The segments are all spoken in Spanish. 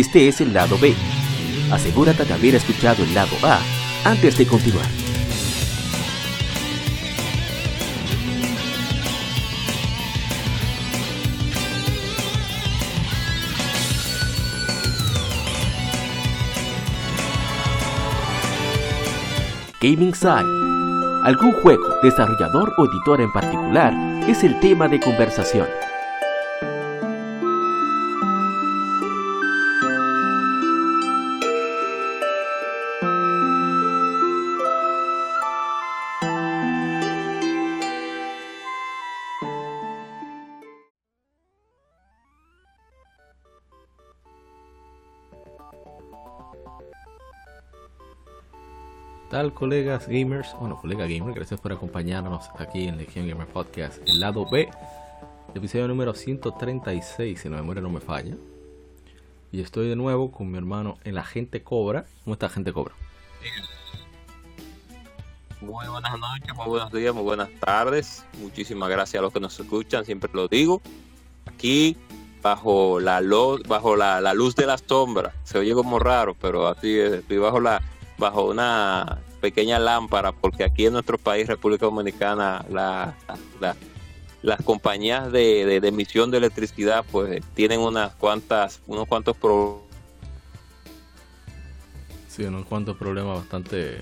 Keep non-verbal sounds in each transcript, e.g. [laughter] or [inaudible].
Este es el lado B. Asegúrate de haber escuchado el lado A antes de continuar. Gaming Side. Algún juego, desarrollador o editor en particular es el tema de conversación. Colegas gamers? Bueno, colega gamer, gracias por acompañarnos aquí en Legion Gamer Podcast, el lado B, episodio número 136, si la memoria no me falla. Y estoy de nuevo con mi hermano, el agente Cobra. ¿Cómo está, agente Cobra? Muy buenas noches, muy buenos días, muy buenas tardes. Muchísimas gracias a los que nos escuchan, siempre lo digo. Aquí bajo la luz, bajo la, la luz de las sombras. Se oye como raro, pero así es, estoy bajo la bajo una pequeña lámpara, porque aquí en nuestro país, República Dominicana, la, las compañías de, emisión de electricidad pues tienen unas cuantas, unos cuantos problemas. Sí, unos cuantos problemas bastante...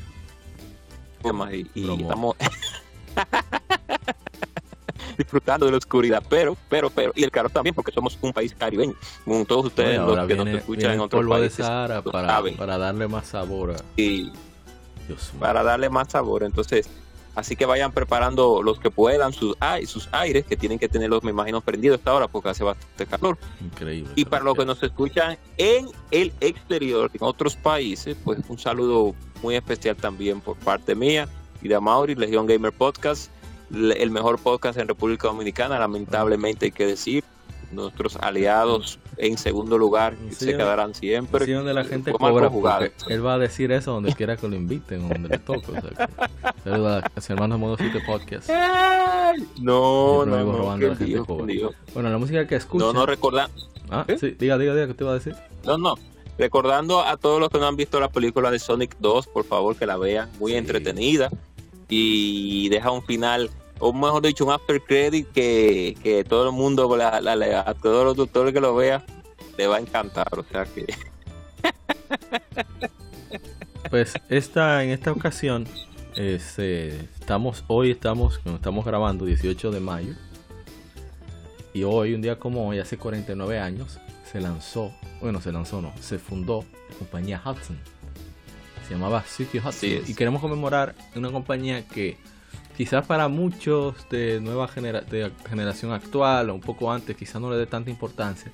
Y, estamos [laughs] disfrutando de la oscuridad, pero, pero, pero, y el calor también, porque somos un país caribeño, como todos ustedes los que nos escuchan en otros países. para, para darle más sabor a... Y, para darle más sabor. Entonces, así que vayan preparando los que puedan sus, sus aires, que tienen que tenerlos, me imagino, prendidos esta hora porque hace bastante calor. Increíble. Y para los que nos escuchan en el exterior, en otros países, pues un saludo muy especial también por parte mía y de Mauri, Legión Gamer Podcast, el mejor podcast en República Dominicana, lamentablemente hay que decir nuestros aliados en segundo lugar se quedarán siempre. Sí, donde la gente cobra jugar. Él va a decir eso donde quiera que lo inviten, donde le toque. O sea, que, Modo Podcast. No, no, no, Bueno, la música que escucha. No, no recordar. Ah, sí, diga, diga, diga, ¿qué te iba a decir? No, no. Recordando a todos los que no han visto la película de Sonic 2, por favor que la vean, muy entretenida y deja un final o mejor dicho, un after credit que, que todo el mundo, la, la, a todos los doctores que lo vea, le va a encantar. O sea que. [laughs] Pues esta, en esta ocasión, este, estamos, hoy estamos, estamos grabando 18 de mayo. Y hoy, un día como hoy, hace 49 años, se lanzó, bueno, se lanzó, no, se fundó la compañía Hudson. Se llamaba City Hudson. Y queremos conmemorar una compañía que quizás para muchos de nueva de generación actual o un poco antes, quizás no le dé tanta importancia,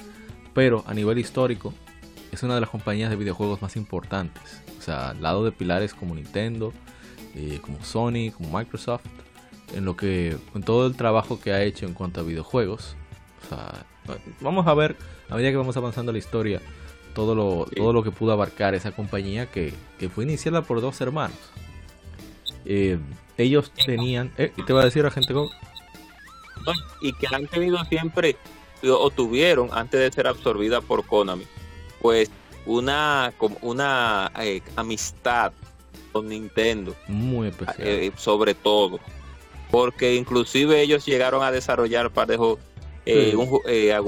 pero a nivel histórico es una de las compañías de videojuegos más importantes. O sea, al lado de pilares como Nintendo, eh, como Sony, como Microsoft, en lo que, en todo el trabajo que ha hecho en cuanto a videojuegos. O sea, vamos a ver, a medida que vamos avanzando la historia, todo lo, todo lo que pudo abarcar esa compañía que, que fue iniciada por dos hermanos. Eh, ellos tenían, eh, ¿y te va a decir a gente Y que han tenido siempre, o tuvieron, antes de ser absorbida por Konami, pues una, una eh, amistad con Nintendo. Muy especial. Eh, sobre todo. Porque inclusive ellos llegaron a desarrollar par de juegos,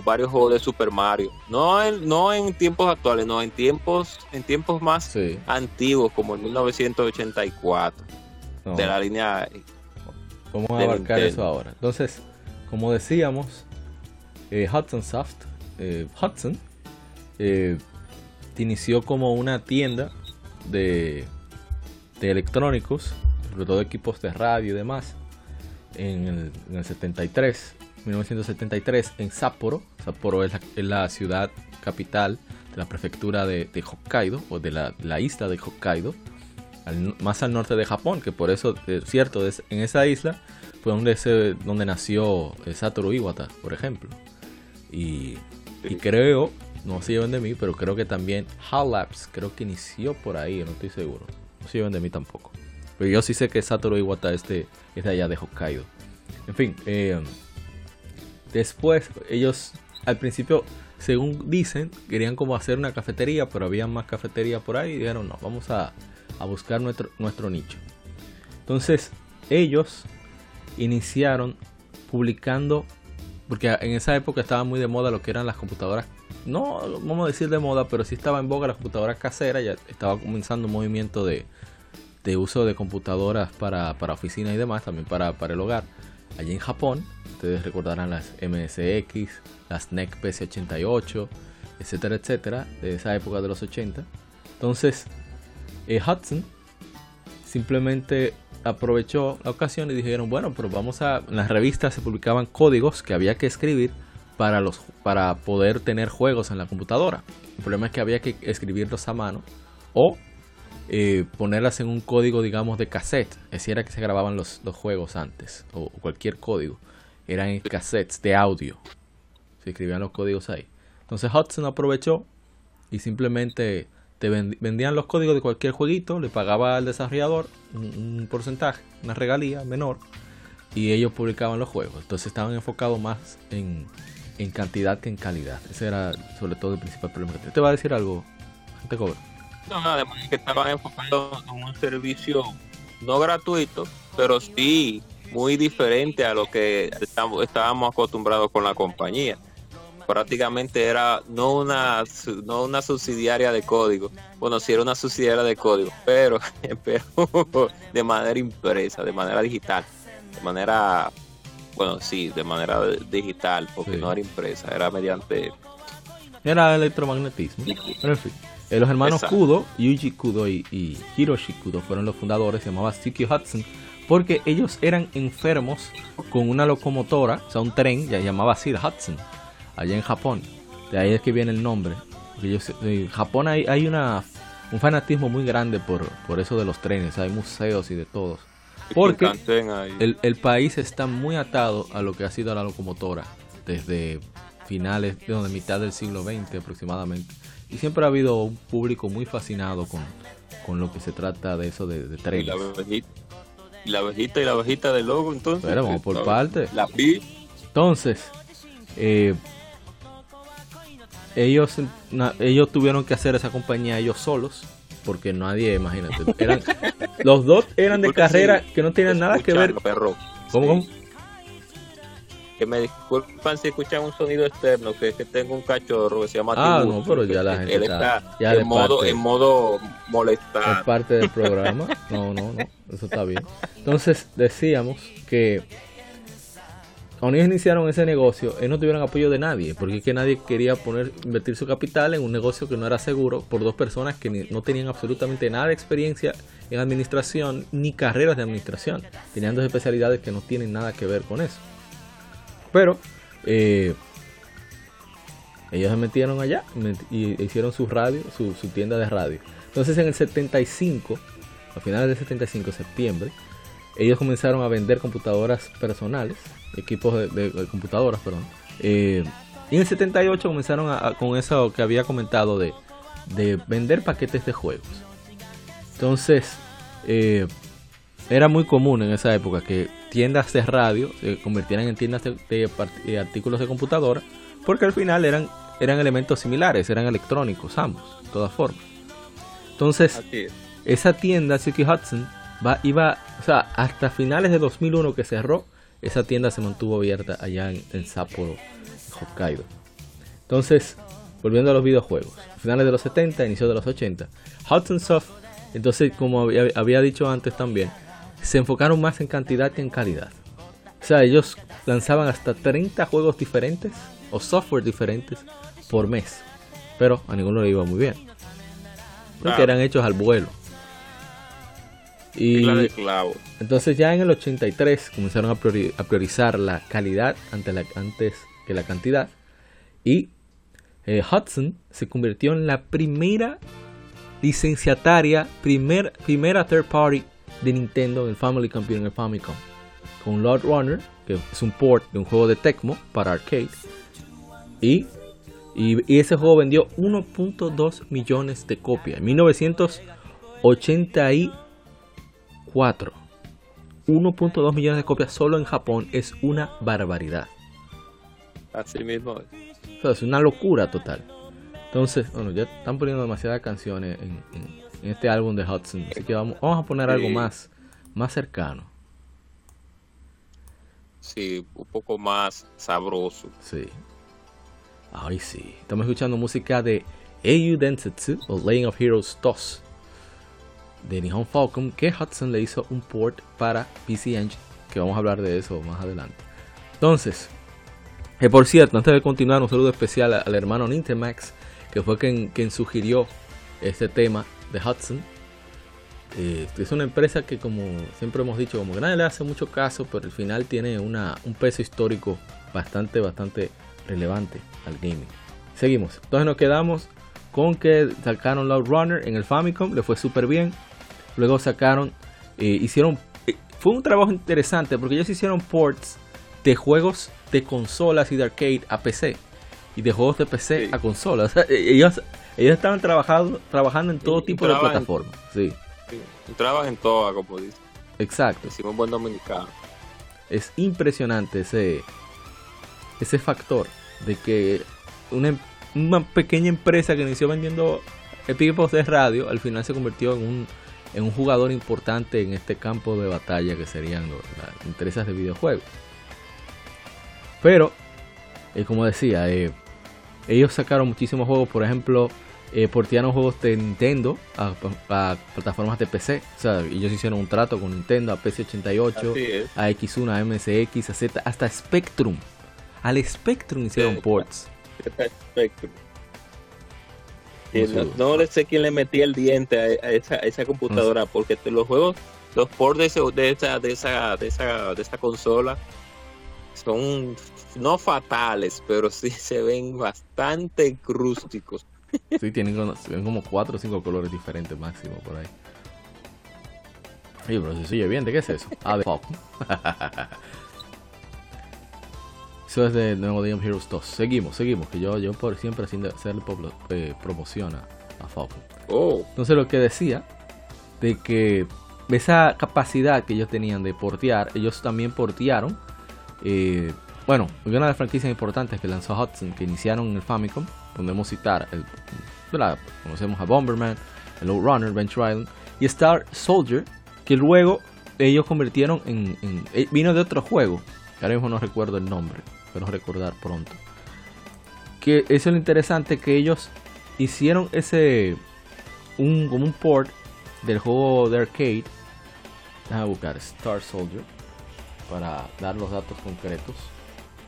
varios juegos de Super Mario. No en, no en tiempos actuales, no, en tiempos, en tiempos más antiguos, como en 1984 de la línea. Vamos a abarcar eso ahora. Entonces, como decíamos, eh, Hudson Soft, eh, Hudson, eh, inició como una tienda de, de electrónicos, sobre todo equipos de radio y demás, en el, en el 73, 1973, en Sapporo. Sapporo es la, ciudad capital de la prefectura de, Hokkaido, o de la, la isla de Hokkaido más al norte de Japón, que por eso, es cierto, en esa isla fue donde, se, donde nació eh, Satoru Iwata, por ejemplo. Y, creo, no se lleven de mí, pero creo que también HAL Labs, creo que inició por ahí, no estoy seguro. No se lleven de mí tampoco. Pero yo sí sé que Satoru Iwata es de, es de allá de Hokkaido. En fin, eh, después ellos al principio según dicen, querían como hacer una cafetería, pero había más cafeterías por ahí y dijeron, no, vamos a, a buscar nuestro, nuestro nicho. Entonces, ellos iniciaron publicando, porque en esa época estaba muy de moda lo que eran las computadoras, no vamos a decir de moda, pero sí estaba en boga las computadoras caseras, ya estaba comenzando un movimiento de, de uso de computadoras para, para oficinas y demás, también para, para el hogar. Allí en Japón, ustedes recordarán las MSX, las NEC PC88, etcétera, etcétera, de esa época de los 80. Entonces, eh, Hudson simplemente aprovechó la ocasión y dijeron, bueno, pero vamos a... En las revistas se publicaban códigos que había que escribir para, los, para poder tener juegos en la computadora. El problema es que había que escribirlos a mano o eh, ponerlas en un código, digamos, de cassette. Así era que se grababan los, los juegos antes, o cualquier código. Eran cassettes de audio. Se escribían los códigos ahí. Entonces Hudson aprovechó y simplemente te vendían los códigos de cualquier jueguito, le pagaba al desarrollador un, porcentaje, una regalía menor, y ellos publicaban los juegos. Entonces estaban enfocados más en, cantidad que en calidad. Ese era sobre todo el principal problema que te, va a decir algo, gente cobra. No, además que estaban enfocados en un servicio no gratuito, pero sí muy diferente a lo que estábamos acostumbrados con la compañía prácticamente era no una no una subsidiaria de código. Bueno sí era una subsidiaria de código pero, [laughs] pero de manera impresa de manera digital. De manera bueno sí de manera digital porque no era impresa era mediante era electromagnetismo. Pero en fin eh, los hermanos Kudo Yuji Kudo y, Hiroshi Kudo fueron los fundadores se llamaba Siki Hudson porque ellos eran enfermos con una locomotora, o sea, un tren, ya llamaba así, Hudson allá en Japón. De ahí es que viene el nombre. en Japón hay, hay una, un fanatismo muy grande por, por eso de los trenes. Hay museos y de todos. Porque el, el país está muy atado a lo que ha sido la locomotora desde finales, de mitad del siglo XX aproximadamente. Y siempre ha habido un público muy fascinado con, con lo que se trata de eso de, trenes. Y la abejita y la abejita y la abejita del logo, entonces. Pero vamos por parte. La pi. Entonces, eh, ellos, ellos tuvieron que hacer esa compañía ellos solos, porque nadie, imagínate, eran, [laughs] los dos eran de carrera que no tenían nada que ver. Perro. ¿Cómo, Que me disculpan si escuchan un sonido externo, que es que tengo un cachorro que se llama Ah, no, pero ya la gente está, en, modo, en modo molestar. Es parte del programa. No, no, no, eso está bien. Entonces, decíamos que cuando ellos iniciaron ese negocio, ellos no tuvieron apoyo de nadie, porque es que nadie quería poner, invertir su capital en un negocio que no era seguro por dos personas que no tenían absolutamente nada de experiencia en administración ni carreras de administración. Tenían dos especialidades que no tienen nada que ver con eso. Pero eh, ellos se metieron allá y hicieron su radio, su, tienda de radio. Entonces en el 75, a finales del 75, septiembre, ellos comenzaron a vender computadoras personales equipos de, computadoras, perdón. Eh, y en el 78 comenzaron con eso que había comentado de, vender paquetes de juegos. Entonces, eh, era muy común en esa época que tiendas de radio se convirtieran en tiendas de, artículos de computadora, porque al final eran, eran elementos similares, eran electrónicos ambos, de todas formas. Entonces, esa tienda, Suki Hudson, va, iba, o sea, hasta finales de 2001 que cerró, esa tienda se mantuvo abierta allá en, Sapporo, Hokkaido. Entonces, volviendo a los videojuegos, finales de los 70, inicio de los 80, Hudson Soft, entonces como había, dicho antes también, se enfocaron más en cantidad que en calidad. O sea, ellos lanzaban hasta 30 juegos diferentes o software diferentes por mes, pero a ninguno le iba muy bien. Porque eran hechos al vuelo. Y entonces ya en el 83 comenzaron a, priorizar la calidad ante la, antes que la cantidad. Y eh, Hudson se convirtió en la primera licenciataria, primer, primera third party de Nintendo en el Family Computer, en el Famicom. Con Lord Runner, que es un port de un juego de Tecmo para arcade. Y, y, ese juego vendió 1.2 millones de copias. En 1980 4. 1.2 millones de copias solo en Japón es una barbaridad. Así mismo. es una locura total. Entonces, bueno, ya están poniendo demasiadas canciones en, este álbum de Hudson. Así que vamos, vamos a poner algo más, más cercano. Sí, un poco más sabroso. Sí. Ay, sí. Estamos escuchando música de Eiyu Densetsu o Laying of Heroes 2 de Nihon Falcon que Hudson le hizo un port para PC Engine, que vamos a hablar de eso más adelante. Entonces, eh, por cierto, antes de continuar, un saludo especial al hermano Nintemax, que fue quien, quien sugirió este tema de Hudson. Eh, es una empresa que, como siempre hemos dicho, como que nadie le hace mucho caso, pero al final tiene una, un peso histórico bastante, bastante relevante al gaming. Seguimos. Entonces nos quedamos con que sacaron Loud Runner en el Famicom, le fue súper bien. Luego sacaron, eh, hicieron, eh, fue un trabajo interesante porque ellos hicieron ports de juegos de consolas y de arcade a PC y de juegos de PC a consolas. E-, ellos, ellos estaban trabajando, trabajando en todo tipo de plataformas. Sí. Trabajan en todas, como dice. Exacto. Decimos buen dominicano. Es impresionante ese, ese factor de que una, una pequeña empresa que inició vendiendo equipos de radio al final se convirtió en un, en un jugador importante en este campo de batalla que serían las empresas de videojuegos. Pero, eh, como decía, eh, ellos sacaron muchísimos juegos, por ejemplo, eh, portearon juegos de Nintendo a, plataformas de PC. O sea, ellos hicieron un trato con Nintendo, a PC88, a X1, a MSX, a Z, hasta Spectrum. Al Spectrum hicieron ports. Spectrum. No, no, sé quién le metía el diente a, esa, esa, computadora, porque los juegos, los ports de, esa, de, esa, de, esa, de esa consola son no fatales, pero sí se ven bastante rústicos. Sí, tienen como, cuatro o cinco colores diferentes máximo por ahí. Oye, pero se sigue bien, ¿de qué es eso? Ah, de Falcon. [laughs] eso es de nuevo Game Heroes 2. Seguimos, seguimos, que yo, yo por siempre sin hacerle eh, promoción a, Falcon. Oh. Entonces lo que decía, de que esa capacidad que ellos tenían de portear, ellos también portearon eh, bueno, una de las franquicias importantes que lanzó Hudson, que iniciaron en el Famicom, podemos citar, el, conocemos a Bomberman, el Runner, Venture Island, y Star Soldier, que luego ellos convirtieron en, eh, vino de otro juego, que ahora mismo no recuerdo el nombre, pero recordar pronto. Que eso es lo interesante, que ellos hicieron ese, un, como un port del juego de arcade, déjame buscar Star Soldier para dar los datos concretos,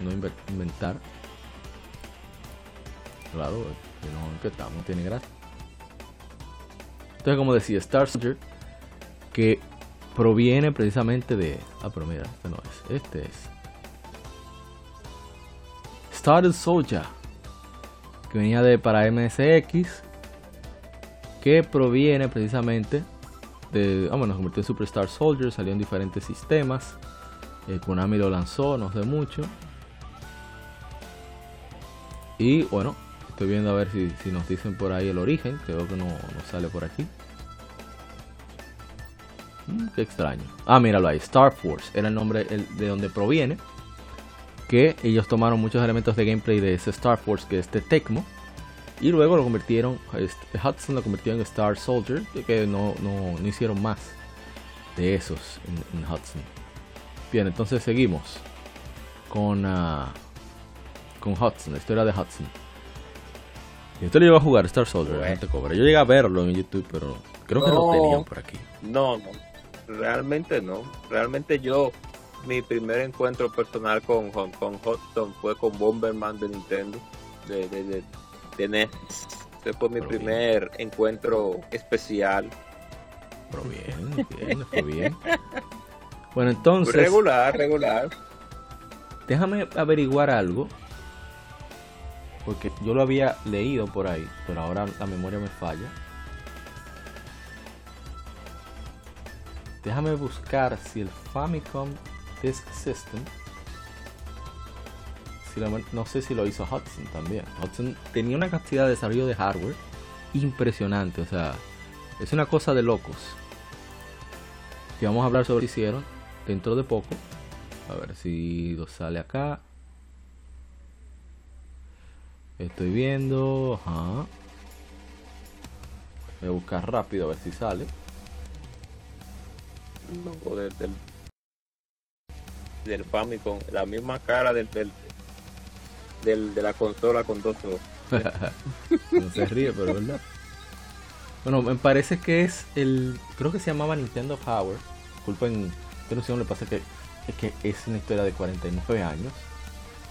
no inventar. Claro, no, que estamos, tiene gracia. Entonces, como decía, Star Soldier, que proviene precisamente de. Ah, pero mira, este no es. Este es. Star Soldier, que venía de para MSX, que proviene precisamente de. Ah, bueno, convirtió en Superstar Soldier, salió en diferentes sistemas. Eh, Konami lo lanzó no sé mucho. Y bueno, estoy viendo a ver si, nos dicen por ahí el origen. Creo que no, sale por aquí. Mm, qué extraño. Ah, míralo ahí. Star Force era el nombre de donde proviene. Que ellos tomaron muchos elementos de gameplay de ese Star Force, que es de Tecmo. Y luego lo convirtieron, este, Hudson lo convirtió en Star Soldier, que no, hicieron más de esos en Hudson. Bien, entonces seguimos con, uh, con Hudson, la historia de Hudson. Y usted lo llegó a jugar, Star Soldier, Yo llegué a verlo en YouTube, pero creo que no tenían por aquí. No, no, realmente no. Realmente yo, mi primer encuentro personal con, con, Hudson fue con Bomberman de Nintendo, de, de, de, NES. Ese fue mi primer encuentro especial. Pero bien, bien, fue bien. Bueno, entonces. Regular, regular. Déjame averiguar algo. Porque yo lo había leído por ahí, pero ahora la memoria me falla. Déjame buscar si el Famicom Disk System. no sé si lo hizo Hudson también. Hudson tenía una cantidad de desarrollo de hardware impresionante. O sea, es una cosa de locos. Que vamos a hablar sobre si hicieron dentro de poco. A ver si lo sale acá. Estoy viendo. Ajá. Voy a buscar rápido a ver si sale. No, del, del, del Famicom, la misma cara del, del, de la consola con dos ojos. [laughs] no se ríe, pero verdad. Bueno, me parece que es el. Creo que se llamaba Nintendo Power. Disculpen, interrupción, le pasa que, es que es una historia de 49 años.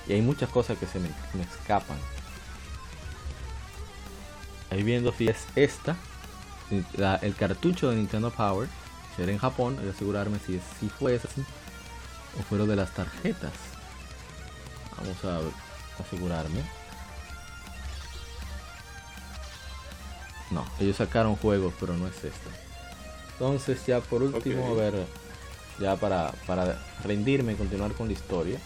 Y hay muchas cosas que se me, me escapan. Ahí viendo si es esta. la- el cartucho de Nintendo Power. Será en Japón. A asegurarme si, es, si fue así. O fueron de las tarjetas. Vamos a asegurarme. No, ellos sacaron juegos, pero no es esta. Entonces ya por último, a ver, ya para, para rendirme y continuar con la historia.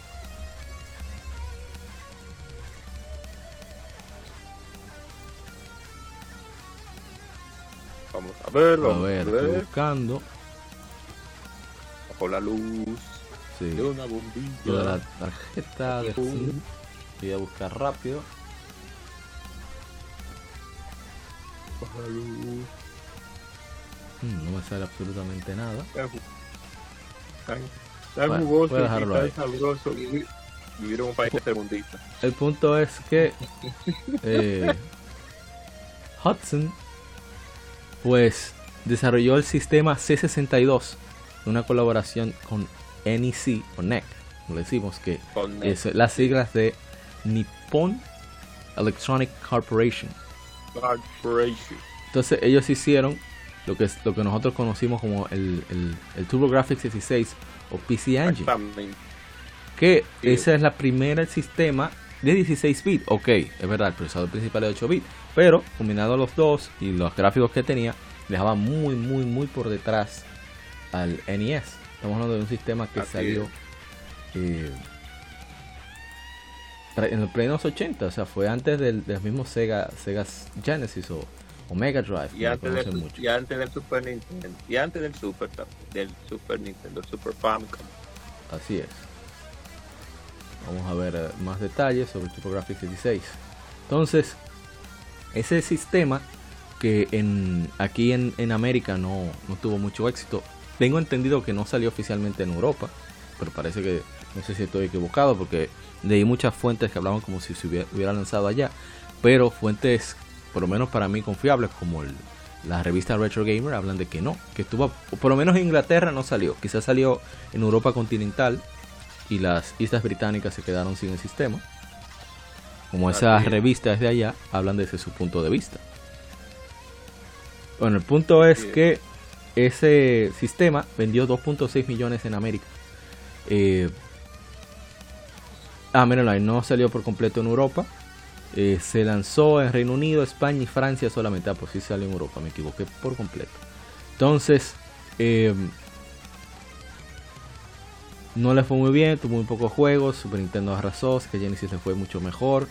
Vamos a verlo. A ver, a estoy ver. buscando. Bajo la luz Sí, de una bombilla. lo de la tarjeta de. Voy a buscar rápido. Bajo la luz. Mm, no me sale absolutamente nada. Tan, tan, Bueno, jugoso y tan ahí. sabroso un país tercermundista. El punto es que [laughs] eh, Hudson pues desarrolló el sistema C62 en una colaboración con NEC o NEC, como le decimos que Con es las siglas de Nippon Electronic Corporation. Corporation. Entonces ellos hicieron lo que es lo que nosotros conocimos como el, el, el TurboGrafx 16 o PC Engine. Que Sí. esa es la primera sistema de 16 bits. Ok, es verdad, el procesador principal es de 8 bits. Pero combinado los dos y los gráficos que tenía, dejaba muy, muy, muy por detrás al NES. Estamos hablando de un sistema que Así salió eh, en los plenos 80. O sea, fue antes del, del mismo Sega, Sega Genesis o, o Mega Drive. Y antes, conocen del, mucho. y antes del Super Nintendo. Y antes del Super del Super Nintendo, Super Famicom. Así es. Vamos a ver eh, más detalles sobre el TurboGrafx 16. Entonces, ese sistema que en, aquí en, en América no, no tuvo mucho éxito. Tengo entendido que no salió oficialmente en Europa, pero parece que no sé si estoy equivocado porque leí muchas fuentes que hablaban como si se hubiera, hubiera lanzado allá, pero fuentes, por lo menos para mí confiables, como el- la revista Retro Gamer, hablan de que no, que estuvo, por lo menos en Inglaterra no salió, quizás salió en Europa continental y las islas británicas se quedaron sin el sistema. Como esas revistas de allá hablan desde su punto de vista. Bueno, el punto es. que ese sistema vendió 2.6 millones en América. Eh, ah, mírenlo ahí, no salió por completo en Europa. Eh, se lanzó en Reino Unido, España y Francia solamente. Ah, pues sí salió en Europa, me equivoqué por completo. Entonces, eh, no le fue muy bien, tuvo muy pocos juegos. Super Nintendo arrasó, que Genesis le fue mucho mejor.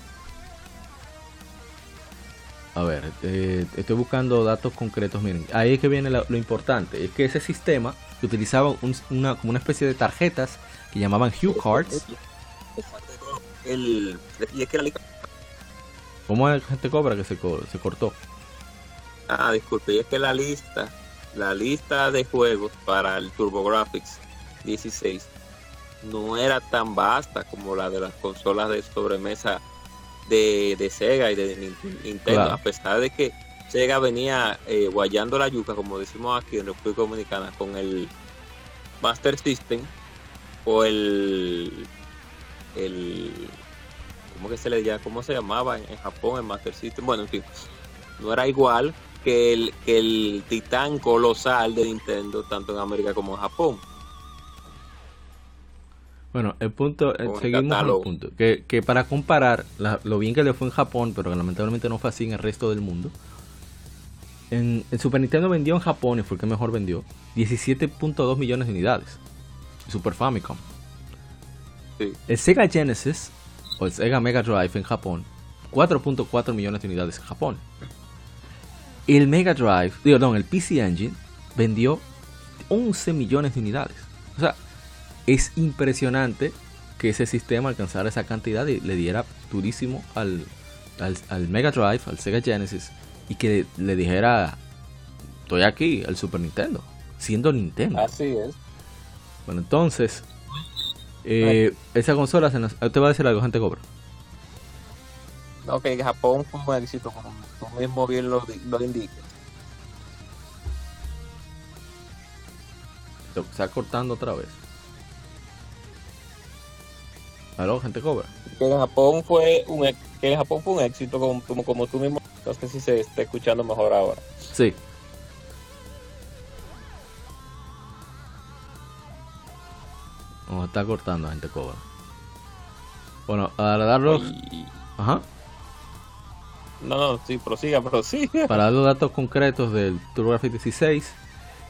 A ver, eh, estoy buscando datos concretos. Miren, ahí es que viene lo, lo importante. Es que ese sistema que utilizaba un- una, como una especie de tarjetas que llamaban Hue Cards. El, y es que la ¿Cómo es gente cobra que se cortó? Ah, disculpe, y es que la lista, la lista de juegos para el TurboGrafx 16 no era tan vasta como la de las consolas de sobremesa de, de Sega y de Nin- Nintendo, Claro. a pesar de que Sega venía eh, guayando la yuca, como decimos aquí en República Dominicana, con el Master System o el el ¿cómo que se le llama? ¿Cómo se llamaba en, en Japón el Master System? Bueno, en fin, no era igual que el, que el titán colosal de Nintendo, tanto en América como en Japón. Bueno, el punto, eh, Con el seguimos al punto. Que, que para comparar la- lo bien que le fue en Japón, pero que lamentablemente no fue así en el resto del mundo. En, el Super Nintendo vendió en Japón, y fue el que mejor vendió, 17.2 millones de unidades. Super Famicom. Sí. El Sega Genesis, o el Sega Mega Drive en Japón, 4.4 millones de unidades en Japón. El Mega Drive, digo, no, el PC Engine vendió 11 millones de unidades. O sea, es impresionante que ese sistema alcanzara esa cantidad y le diera durísimo al, al, Mega Drive, al Sega Genesis, y que le dijera, estoy aquí, al Super Nintendo, siendo Nintendo. Así es. Bueno, entonces, eh, esa consola, se nos, ¿usted va a decir algo, gente cobra? No, que Japón fue un éxito, como tú mismo bien lo, lo indica. Se está cortando otra vez. ¿Aló, gente cobra? Que en Japón fue un, que Japón fue un éxito, como, como, tú mismo. No sé si se está escuchando mejor ahora. Sí. Nos está cortando, gente cobra. Bueno, para dar los. Ajá. No, no, sí, prosiga, [laughs] prosiga. Para dar los datos concretos del TurboGrafx 16,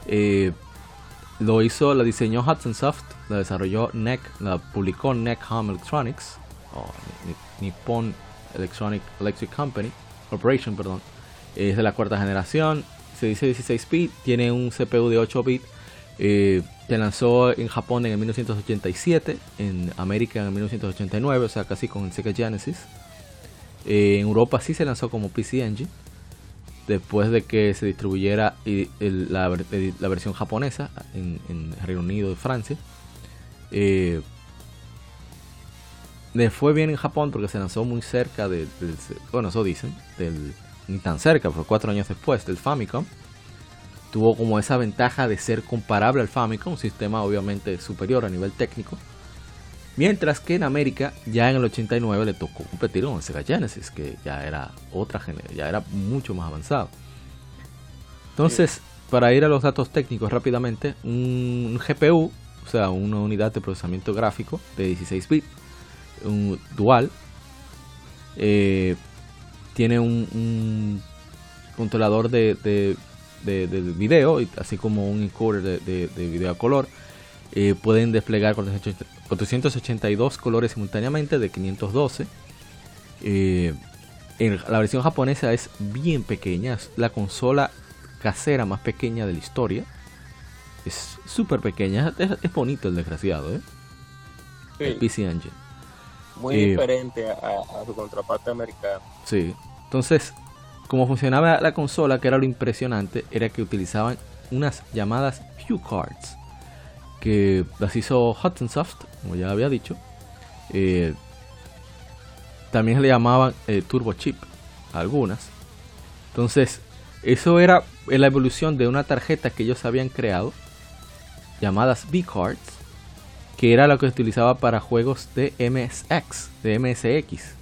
eh, lo hizo, la diseñó Hudson Soft, la desarrolló NEC, la publicó NEC Home Electronics, o Nippon Electronic Electric Company, Corporation, perdón. Es de la cuarta generación, se dice 16 bit, tiene un CPU de 8 bits. Eh, se lanzó en Japón en el 1987, en América en el 1989, o sea, casi con el Sega Genesis. Eh, en Europa sí se lanzó como PC Engine después de que se distribuyera la, versión japonesa en, Reino Unido y Francia. Eh, fue bien en Japón porque se lanzó muy cerca del, bueno, eso dicen, del, ni tan cerca, pero cuatro años después del Famicom. Tuvo como esa ventaja de ser comparable al Famicom, un sistema obviamente superior a nivel técnico. Mientras que en América, ya en el 89 le tocó competir con el Sega Genesis, que ya era otra generación, ya era mucho más avanzado. Entonces, para ir a los datos técnicos rápidamente, un GPU, o sea, una unidad de procesamiento gráfico de 16 bits, un dual, eh, tiene un, controlador de, de, video, así como un encoder de, video a color. Eh, pueden desplegar 482 colores simultáneamente de 512. Eh, en la versión japonesa es bien pequeña, es la consola casera más pequeña de la historia. Es súper pequeña, es, bonito el desgraciado, ¿eh? El PC Engine. Muy eh, diferente a, su contraparte americana. Sí, entonces, como funcionaba la consola, que era lo impresionante, era que utilizaban unas llamadas Hue Cards que las hizo Hudson Soft, como ya había dicho. Eh, también le llamaban eh, Turbo Chip, algunas. Entonces, eso era la evolución de una tarjeta que ellos habían creado, llamadas B-Cards, que era la que se utilizaba para juegos de MSX, de MSX.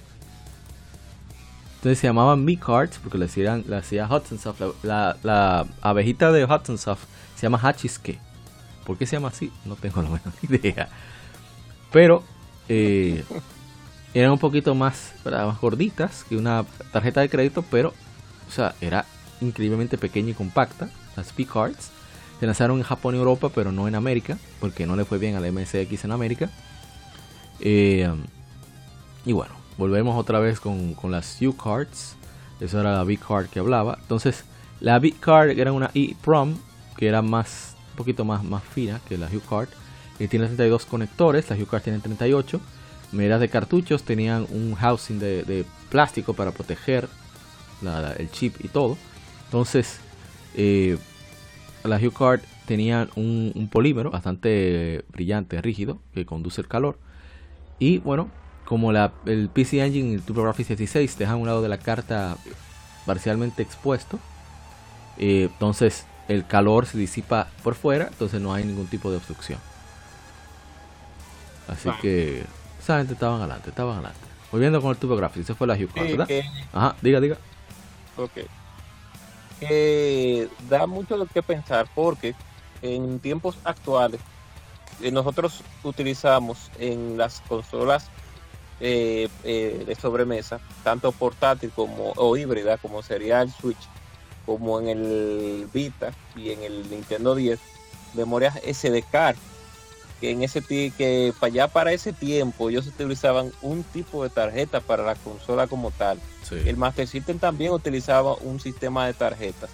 Entonces se llamaban B-Cards porque le hacían, hacía Hudson Soft. La, la, abejita de Hudson Soft se llama Hachisuke ¿Por qué se llama así? No tengo la menor [laughs] idea. Pero eh, [laughs] eran un poquito más, más gorditas que una tarjeta de crédito, pero o sea, era increíblemente pequeña y compacta. Las P-Cards se lanzaron en Japón y Europa, pero no en América, porque no le fue bien a la MSX en América. Eh, y bueno, volvemos otra vez con, con las U-Cards. Eso era la B-Card que hablaba. Entonces, la B-Card era una E-Prom, que era más poquito más, más fina que la HuCard. Y tiene 32 conectores, la HuCard tiene 38. Medidas de cartuchos tenían un housing de, plástico para proteger el chip y todo. Entonces, eh, la HuCard tenía un, polímero bastante brillante, rígido, que conduce el calor. Y bueno, como el PC Engine y el TurboGrafx 16 dejan un lado de la carta parcialmente expuesto, eh, entonces el calor se disipa por fuera, entonces no hay ningún tipo de obstrucción. Así que esa gente estaban adelante, estaban adelante. Volviendo con el tubo gráfico, esa fue la Hue ¿verdad? Ajá, diga, diga. Ok. da mucho lo que pensar porque en tiempos actuales eh, nosotros utilizamos en las consolas eh, eh, de sobremesa, tanto portátil como o híbrida, como sería el Switch, como en el Vita y en el Nintendo 10, memorias SD card, que en ese que para allá para ese tiempo ellos utilizaban un tipo de tarjeta para la consola como tal. El Master System también utilizaba un sistema de tarjetas.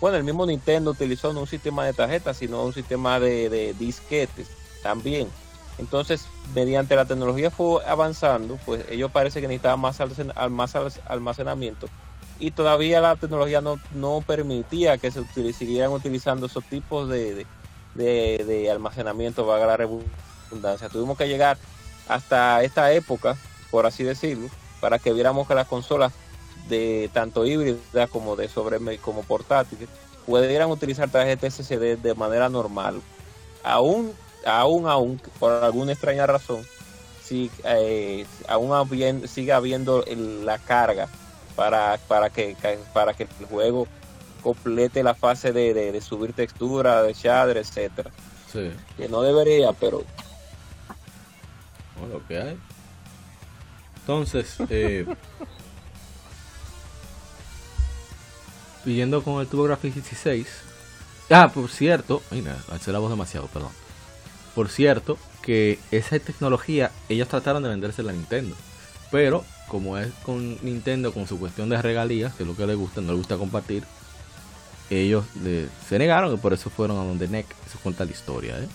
Bueno, el mismo Nintendo utilizó no un sistema de tarjetas, sino un sistema de, disquetes también. Entonces, mediante la tecnología fue avanzando, pues ellos parece que necesitaban más, más almacenamiento y todavía la tecnología no, no permitía que se siguieran utilizando esos tipos de, de, de, almacenamiento, valga la redundancia. Tuvimos que llegar hasta esta época, por así decirlo, para que viéramos que las consolas de tanto híbridas como de sobre como portátiles pudieran utilizar tarjetas SSD de manera normal. Aún, aún, aún, por alguna extraña razón, si, eh, aún sigue habiendo la carga para, para, que, para que el juego complete la fase de, de, subir textura, de shader, etcétera. Que no debería, pero. Bueno, lo que hay. Entonces, eh, [laughs] siguiendo con el TurboGrafx 16. Ah, por cierto, mira, hace la voz demasiado, perdón. Por cierto, que esa tecnología ellos trataron de venderse a Nintendo. Pero como es con Nintendo, con su cuestión de regalías, que es lo que les gusta, no les gusta compartir, ellos se negaron y por eso fueron a donde NEC. Eso cuenta la historia. ¿eh?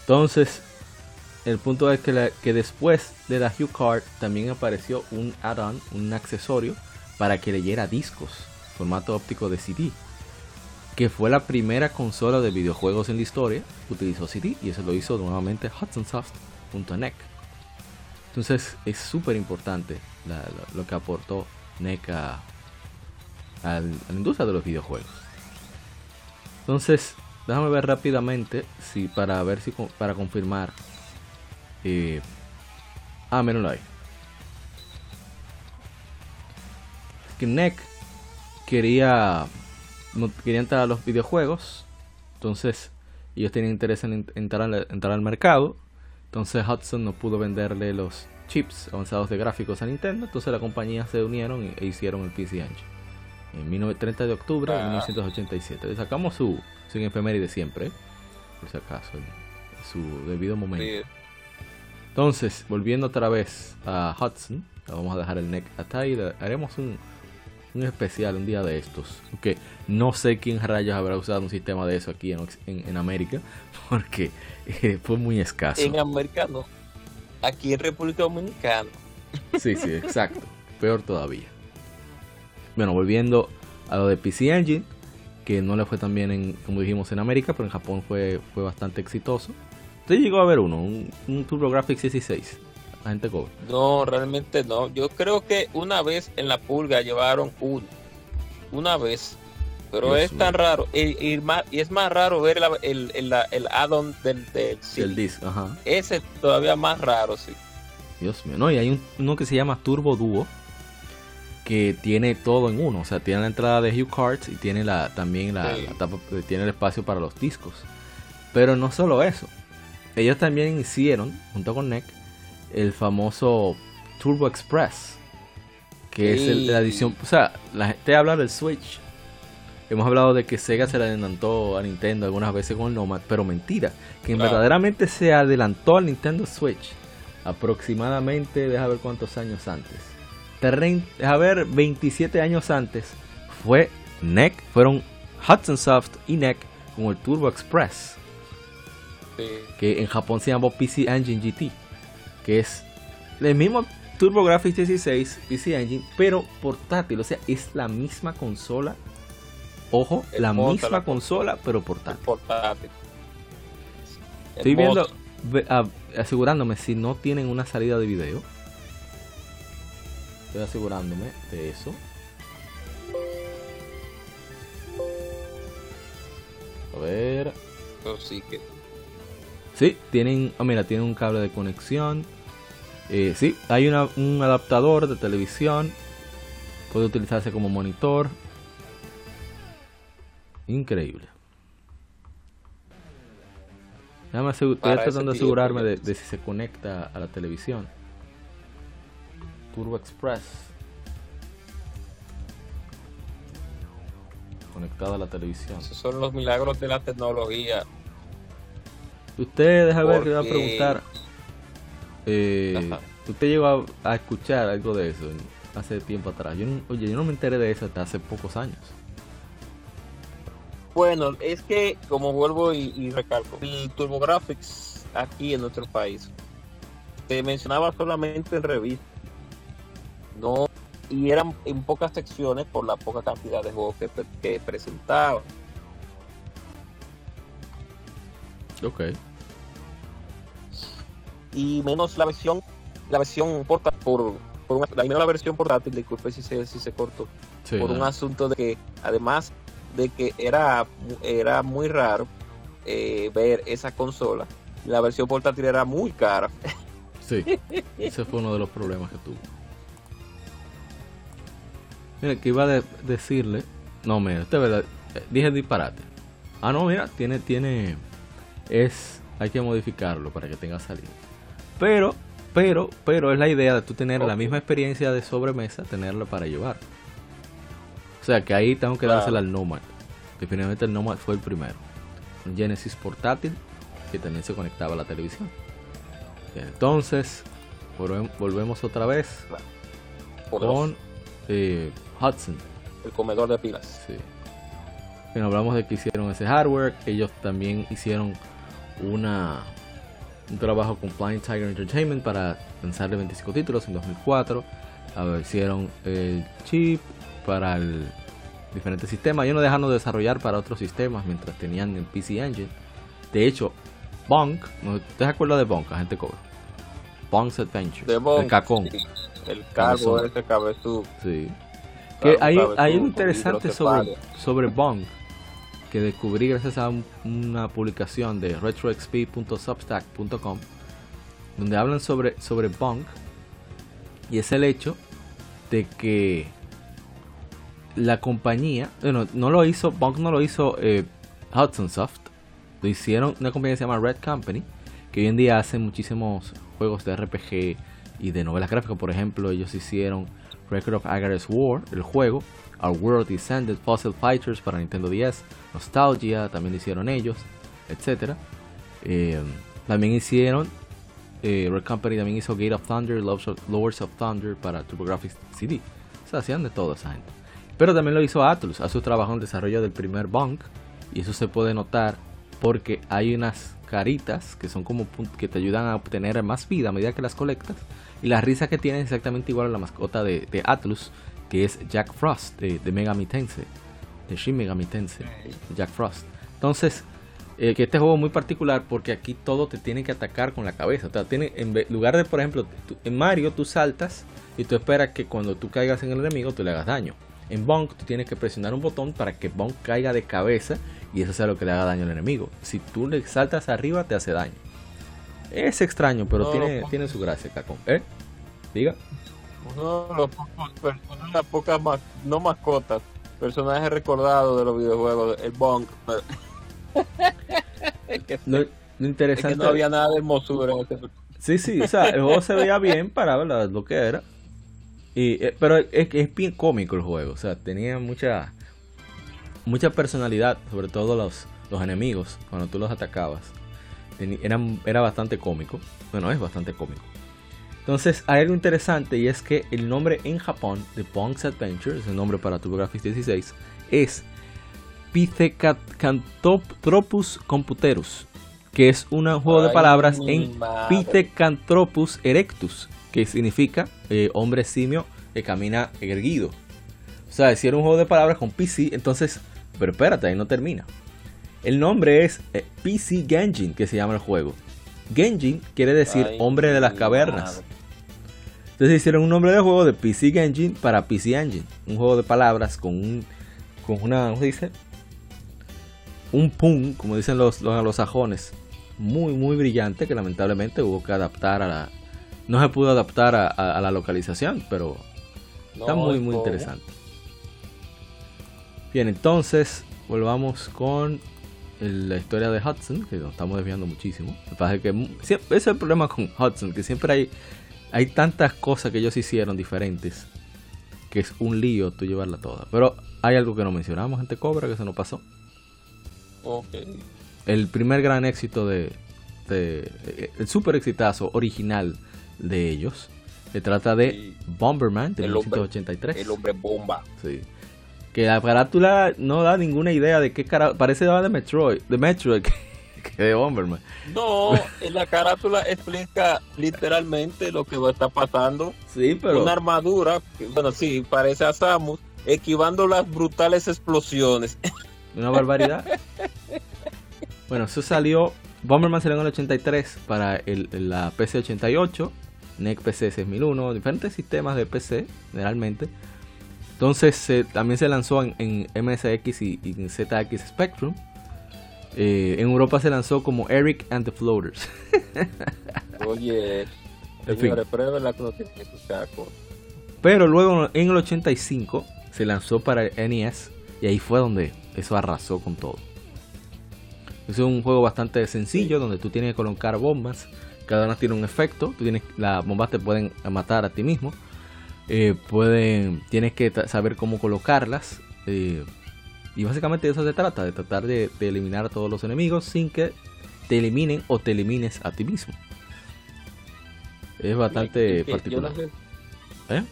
Entonces, el punto es que, después de la Hue Card también apareció un add-on, un accesorio para que leyera discos, formato óptico de CD. Que fue la primera consola de videojuegos en la historia que utilizó CD y eso lo hizo nuevamente HudsonSoft.NEC. Entonces es súper importante lo que aportó NECA a, la industria de los videojuegos. Entonces, déjame ver rápidamente si para ver si para confirmar. Eh, ah, menos ahí. que NEC quería quería entrar a los videojuegos. Entonces, ellos tenían interés en entrar al mercado entonces Hudson no pudo venderle los chips avanzados de gráficos a Nintendo, entonces la compañía se unieron e hicieron el PC Engine. En 30 de octubre de 1987. Ah. Le sacamos su, su efeméride siempre, por si acaso, su debido momento. Entonces, volviendo otra vez a Hudson, vamos a dejar el neck hasta ahí, haremos un, un especial un día de estos. Que no sé quién rayos habrá usado un sistema de eso aquí en, en América, [laughs] porque eh, fue muy escaso. En americano. Aquí en República Dominicana. [laughs] Sí, sí, exacto. [laughs] Peor todavía. Bueno, volviendo a lo de PC Engine, que no le fue tan bien, en, como dijimos, en América, pero en Japón fue, fue bastante exitoso. Usted llegó a ver uno, un, un TurboGrafx 16. La gente cobre. No, realmente no. Yo creo que una vez en la pulga llevaron uno. Una vez pero es tan raro. Y, es más raro ver el, el, el, add-on del, del disc. Ese todavía más raro, sí. Dios mío. No, y hay uno que se llama Turbo Duo. Que tiene todo en uno. O sea, tiene la entrada de Hue Cards y tiene la, también la, tiene el espacio para los discos. Pero no solo eso. Ellos también hicieron, junto con NEC, el famoso Turbo Express. Que es el, la edición. O sea, la gente habla del Switch Hemos hablado de que Sega se le adelantó a Nintendo algunas veces con el Nomad, pero mentira, que verdaderamente se adelantó al Nintendo Switch aproximadamente, deja ver cuántos años antes. Deja ver, 27 años antes fue NEC, fueron Hudson Soft y NEC con el Turbo Express, que en Japón se llamó PC Engine GT, que es el mismo TurboGrafx 16 PC Engine, pero portátil, o sea, es la misma consola Ojo, la misma consola, pero portátil. portátil. Estoy viendo, asegurándome si no tienen una salida de video. Estoy asegurándome de eso. A ver. sí que. Sí, tienen. Oh, mira, tienen un cable de conexión. Eh, sí, hay un adaptador de televisión. Puede utilizarse como monitor. Increíble. estoy tratando de asegurarme de, si se conecta a la televisión. Turbo Express. Conectada a la televisión. Esos son los milagros de la tecnología. Usted, deja ver que va a preguntar. Eh, usted llegó a, escuchar algo de eso hace tiempo atrás. Yo oye, yo no me enteré de eso hasta hace pocos años. Bueno, es que, como vuelvo y, recalco, el TurboGrafx aquí en nuestro país. Se mencionaba solamente en revistas. No, y eran en pocas secciones por la poca cantidad de juegos que, que presentaban. Ok. Y menos la versión, la versión portátil, por, por una, la, la versión portátil, disculpe si se, si se cortó, Sí, por un asunto de que además de que era, era muy raro eh, ver esa consola, la versión portátil era muy cara. Sí, ese fue uno de los problemas que tuvo. Mira, que iba a de- decirle. No, mira, este es verdad. eh, Dije disparate. Ah, no, mira, tiene, tiene. Es. Hay que modificarlo para que tenga salida. Pero, pero, pero es la idea de tú tener la misma experiencia de sobremesa, tenerla para llevar. O sea que ahí tengo que dársela al Nomad. Definitivamente el Nomad fue el primero. Un Genesis portátil que también se conectaba a la televisión. Entonces, volvem- volvemos otra vez Por con eh, Hudson. el comedor de pilas. Sí. Bien, hablamos de que hicieron ese hardware. Ellos también hicieron una un trabajo con Flying Tiger Entertainment para lanzarle 25 títulos en 2004. A ver, hicieron el chip para el diferentes sistemas. Ellos no dejaron de desarrollar para otros sistemas mientras tenían el PC Engine. De hecho, Bonk, ¿no te acuerdas de Bonk, agente Cobra? Bonk's Adventure. De Bonk, el cacón. sí. El Cabezón. ese cabezú. Sí. Que hay, hay algo interesante sobre, sobre Bong que descubrí gracias a un- una publicación de retroxp.substack.com donde hablan sobre, sobre Bong y es el hecho de que la compañía, bueno, no lo hizo, Bong no lo hizo eh, Hudson Soft, lo hicieron una compañía que se llama Red Company, que hoy en día hace muchísimos juegos de RPG y de novelas gráficas. Por ejemplo, ellos hicieron Record of Agarth's War, el juego, Our World Descended, Fossil Fighters para Nintendo 10, Nostalgia, también lo hicieron ellos, etc. también hicieron, eh, Red Company también hizo Gate of Thunder, Lords of, Thunder para TurboGrafx CD. O sea, hacían de todo esa gente. Pero también lo hizo Atlus, Atlus trabajó en el desarrollo del primer Bunk y eso se puede notar porque hay unas caritas que son como que te ayudan a obtener más vida a medida que las colectas y la risa que tiene es exactamente igual a la mascota de, de Atlus que es Jack Frost de, de Megami Tensei de Shin Megami Tensei Jack Frost entonces eh, que este juego es muy particular porque aquí todo te tiene que atacar con la cabeza o sea, tiene en lugar de por ejemplo tú- en Mario tú saltas y tú esperas que cuando tú caigas en el enemigo tú le hagas daño en Bonk tú tienes que presionar un botón para que Bonk caiga de cabeza y eso sea lo que le haga daño al enemigo. Si tú le saltas arriba te hace daño. Es extraño, pero No, tiene, no. tiene su gracia, Cacón. ¿Eh? Diga. Uno de los pocos las pocas no mascotas, personajes recordados de los videojuegos, el Bonk. [laughs] es, que, Lo, lo es que interesante. no había nada de hermosura en ese Sí, sí, o sea, el juego se veía bien para ¿verdad? lo que era. Y, eh, pero es que es bien cómico el juego, o sea, tenía mucha mucha personalidad, sobre todo los, los enemigos, cuando tú los atacabas. Eran- era bastante cómico, bueno, es bastante cómico. Entonces, hay algo interesante y es que el nombre en Japón de Bonk's Adventure, es el nombre para TurboGrafx 16, es Pithecanthropus computerus, que es un juego de palabras en. Pithecanthropus erectus, que significa eh, hombre simio que camina erguido. O sea, si era un juego de palabras con PC, entonces, pero espérate, ahí no termina. El nombre es eh, PC Genjin, que se llama el juego. Genjin quiere decir Ay, hombre de las cavernas. madre. Entonces hicieron un nombre de juego de PC Engine para PC Engine. Un juego de palabras con un. con una. ¿Cómo se dice? Un pun, como dicen los, los anglosajones. Muy, muy brillante que lamentablemente hubo que adaptar a la. No se pudo adaptar a, a- a la localización, pero está muy, muy interesante. Bien, entonces volvamos con la historia de Hudson, que nos estamos desviando muchísimo. Parece que sie- ese es el problema con Hudson, que siempre hay, hay tantas cosas que ellos hicieron diferentes que es un lío tú llevarla toda. Pero hay algo que no mencionamos, gente Cobra, que se nos pasó. Ok. El primer gran éxito de, de- eh, el super exitazo original de ellos. Se trata de Sí. Bomberman de El hombre- 1983. El hombre bomba. Sí. Que la carátula no da ninguna idea de qué cara parece de Metroid, de Metroid, [laughs] que de Bomberman. No, en la carátula explica literalmente lo que va a estar pasando. Sí, pero. Una armadura, bueno, sí, parece a Samus, esquivando las brutales explosiones. [laughs] Una barbaridad. bueno, eso salió. Bomberman salió en el 83 para el, la PC 88, NEC PC 6001, diferentes sistemas de PC, generalmente. Entonces también se lanzó en, MSX y, en ZX Spectrum. Eh, en Europa se lanzó como Eric and the Floaters. [laughs] Oye, señores, pero la Pero luego en el 85 se lanzó para NES y ahí fue donde eso arrasó con todo. Es un juego bastante sencillo donde tú tienes que colocar bombas. Cada una tiene un efecto. Tú tienes, las bombas te pueden matar a ti mismo. Eh, pueden, tienes que saber cómo colocarlas. Eh, y básicamente de eso se trata, de tratar de, eliminar a todos los enemigos sin que te eliminen o te elimines a ti mismo. Es bastante particular. No sé, ¿Eh?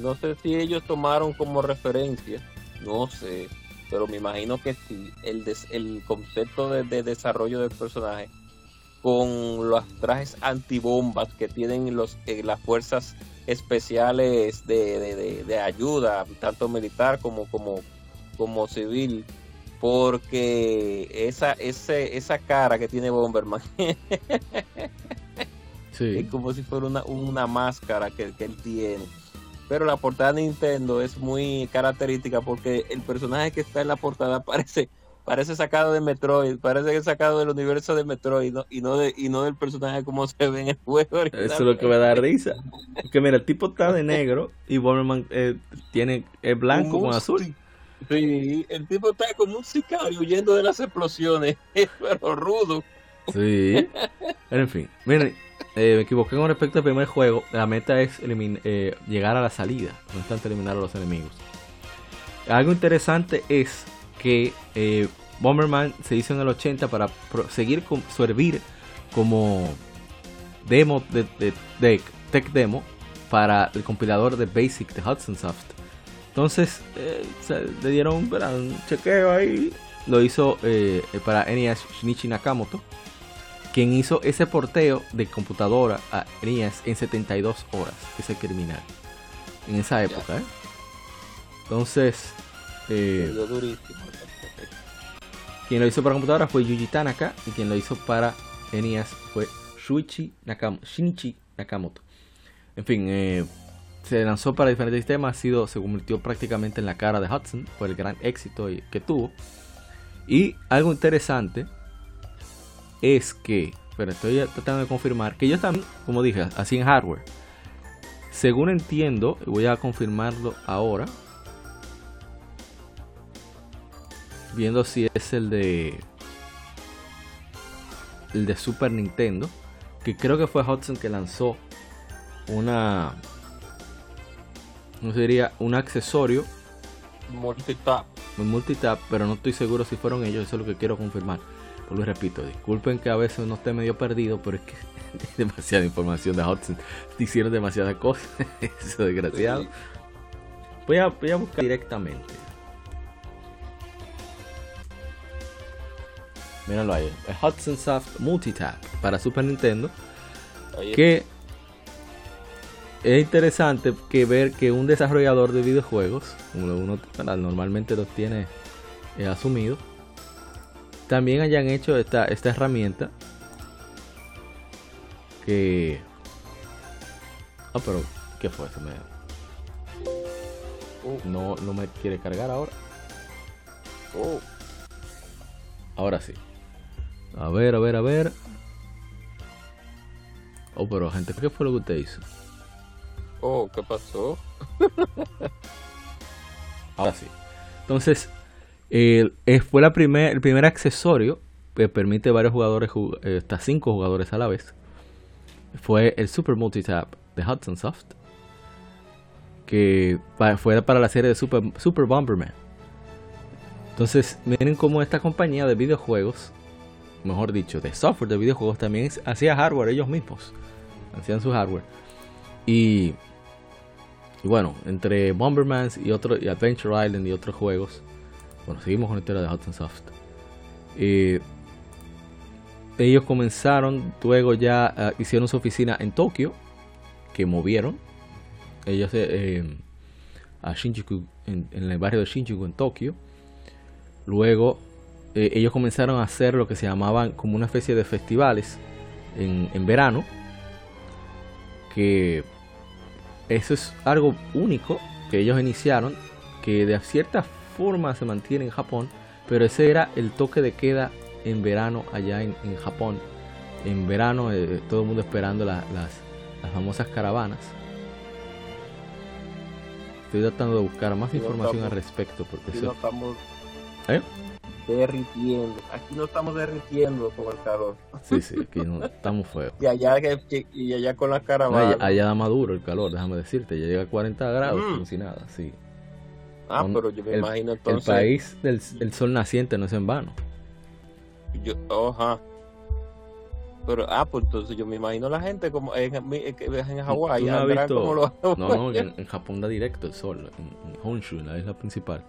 no sé si ellos tomaron como referencia, no sé, pero me imagino que sí, el, el concepto de, desarrollo del personaje con los trajes antibombas que tienen los, eh, las fuerzas especiales de, ayuda, tanto militar como, como, como civil, porque esa, ese, esa cara que tiene Bomberman [laughs] es como si fuera una, una máscara que, que él tiene. Pero la portada de Nintendo es muy característica porque el personaje que está en la portada [laughs] parece parece sacado de Metroid, parece que es sacado del universo de Metroid y no de, y no del personaje como [laughs] se ve en el juego. Eso es lo que me da risa. Que mira, el tipo está de negro y Bomberman eh, tiene el blanco con azul. Sí, el tipo está como un sicario huyendo de las explosiones, [laughs] pero rudo. Sí. En fin, miren, eh, me equivoqué con respecto al primer juego. La meta es eh, llegar a la salida, no es tanto eliminar a los enemigos. Algo interesante es que eh, Bomberman se hizo en el 80 para seguir servir como demo de, tech demo para el compilador de Basic de Hudson Soft. Entonces eh, le dieron un chequeo ahí. Lo hizo eh, para NES Shinichi Nakamoto, quien hizo ese porteo de computadora a NES en 72 horas, ese criminal, en esa época. Entonces, eh, quien lo hizo para computadora fue Yuji Tanaka y quien lo hizo para NES fue Shuichi Shinichi Nakamoto. En fin, eh, se lanzó para diferentes sistemas, sido, se convirtió prácticamente en la cara de Hudson por el gran éxito que tuvo. Y algo interesante es que, pero estoy tratando de confirmar que ellos también, como dije, así en hardware. Según entiendo, voy a confirmarlo ahora. viendo si es el de el de Super Nintendo, que creo que fue Hudson que lanzó una no diría un accesorio multitap, un multitap, pero no estoy seguro si fueron ellos, eso es lo que quiero confirmar. Por lo repito, disculpen que a veces no esté medio perdido, pero es que [laughs] hay demasiada información de Hudson. Hicieron demasiadas cosas, [laughs] eso desgraciado. Voy a, voy a buscar directamente. Míralo ahí. El Hudson Soft Multitap para Super Nintendo. Que es interesante que ver que un desarrollador de videojuegos, uno, uno normalmente los tiene eh, asumido, también hayan hecho esta, esta herramienta que... Ah, pero ¿qué fue eso? Uh. No, no me quiere cargar ahora. Uh. Ahora sí. A ver, a ver, a ver. Oh, pero gente, ¿qué fue lo que usted hizo? Oh, ¿qué pasó? [laughs] Ahora sí. Entonces, fue la primer, el primer accesorio que permite varios jugadores, eh, hasta cinco jugadores a la vez. Fue el Super Multitap de Hudson Soft. Que fue para la serie de Super, Super Bomberman. Entonces, miren cómo esta compañía de videojuegos mejor dicho, de software de videojuegos, también hacía hardware ellos mismos. Hacían su hardware. Y, y bueno, entre Bomberman y, otro, y Adventure Island y otros juegos, bueno, seguimos con la historia de Hudson Soft. ellos comenzaron, luego ya ah, hicieron su oficina en Tokio, que movieron. Ellos eh, eh, a Shinjuku, en, el barrio de Shinjuku en Tokio. Luego eh, ellos comenzaron a hacer lo que se llamaban como una especie de festivales en, en verano. Que eso es algo único que ellos iniciaron, que de cierta forma se mantiene en Japón, pero ese era el toque de queda en verano allá en, Japón. En verano eh, todo el mundo esperando las, las, famosas caravanas. Estoy tratando de buscar más información al respecto porque eso... estamos ¿Eh? Derritiendo. Aquí no estamos derritiendo con el calor. Sí, sí, aquí no estamos feos. y allá y allá con las caravanas. allá, da más duro el calor, déjame decirte. Ya llega a 40 grados mm. como si nada, sí. Ah, pero yo me imagino entonces. El país del el sol naciente no es en vano. Yo, oja. Pero, ah, pues entonces yo me imagino la gente como en, en, en Hawái. No, no, no, en, Japón da directo el sol, en, Honshu, en la isla principal.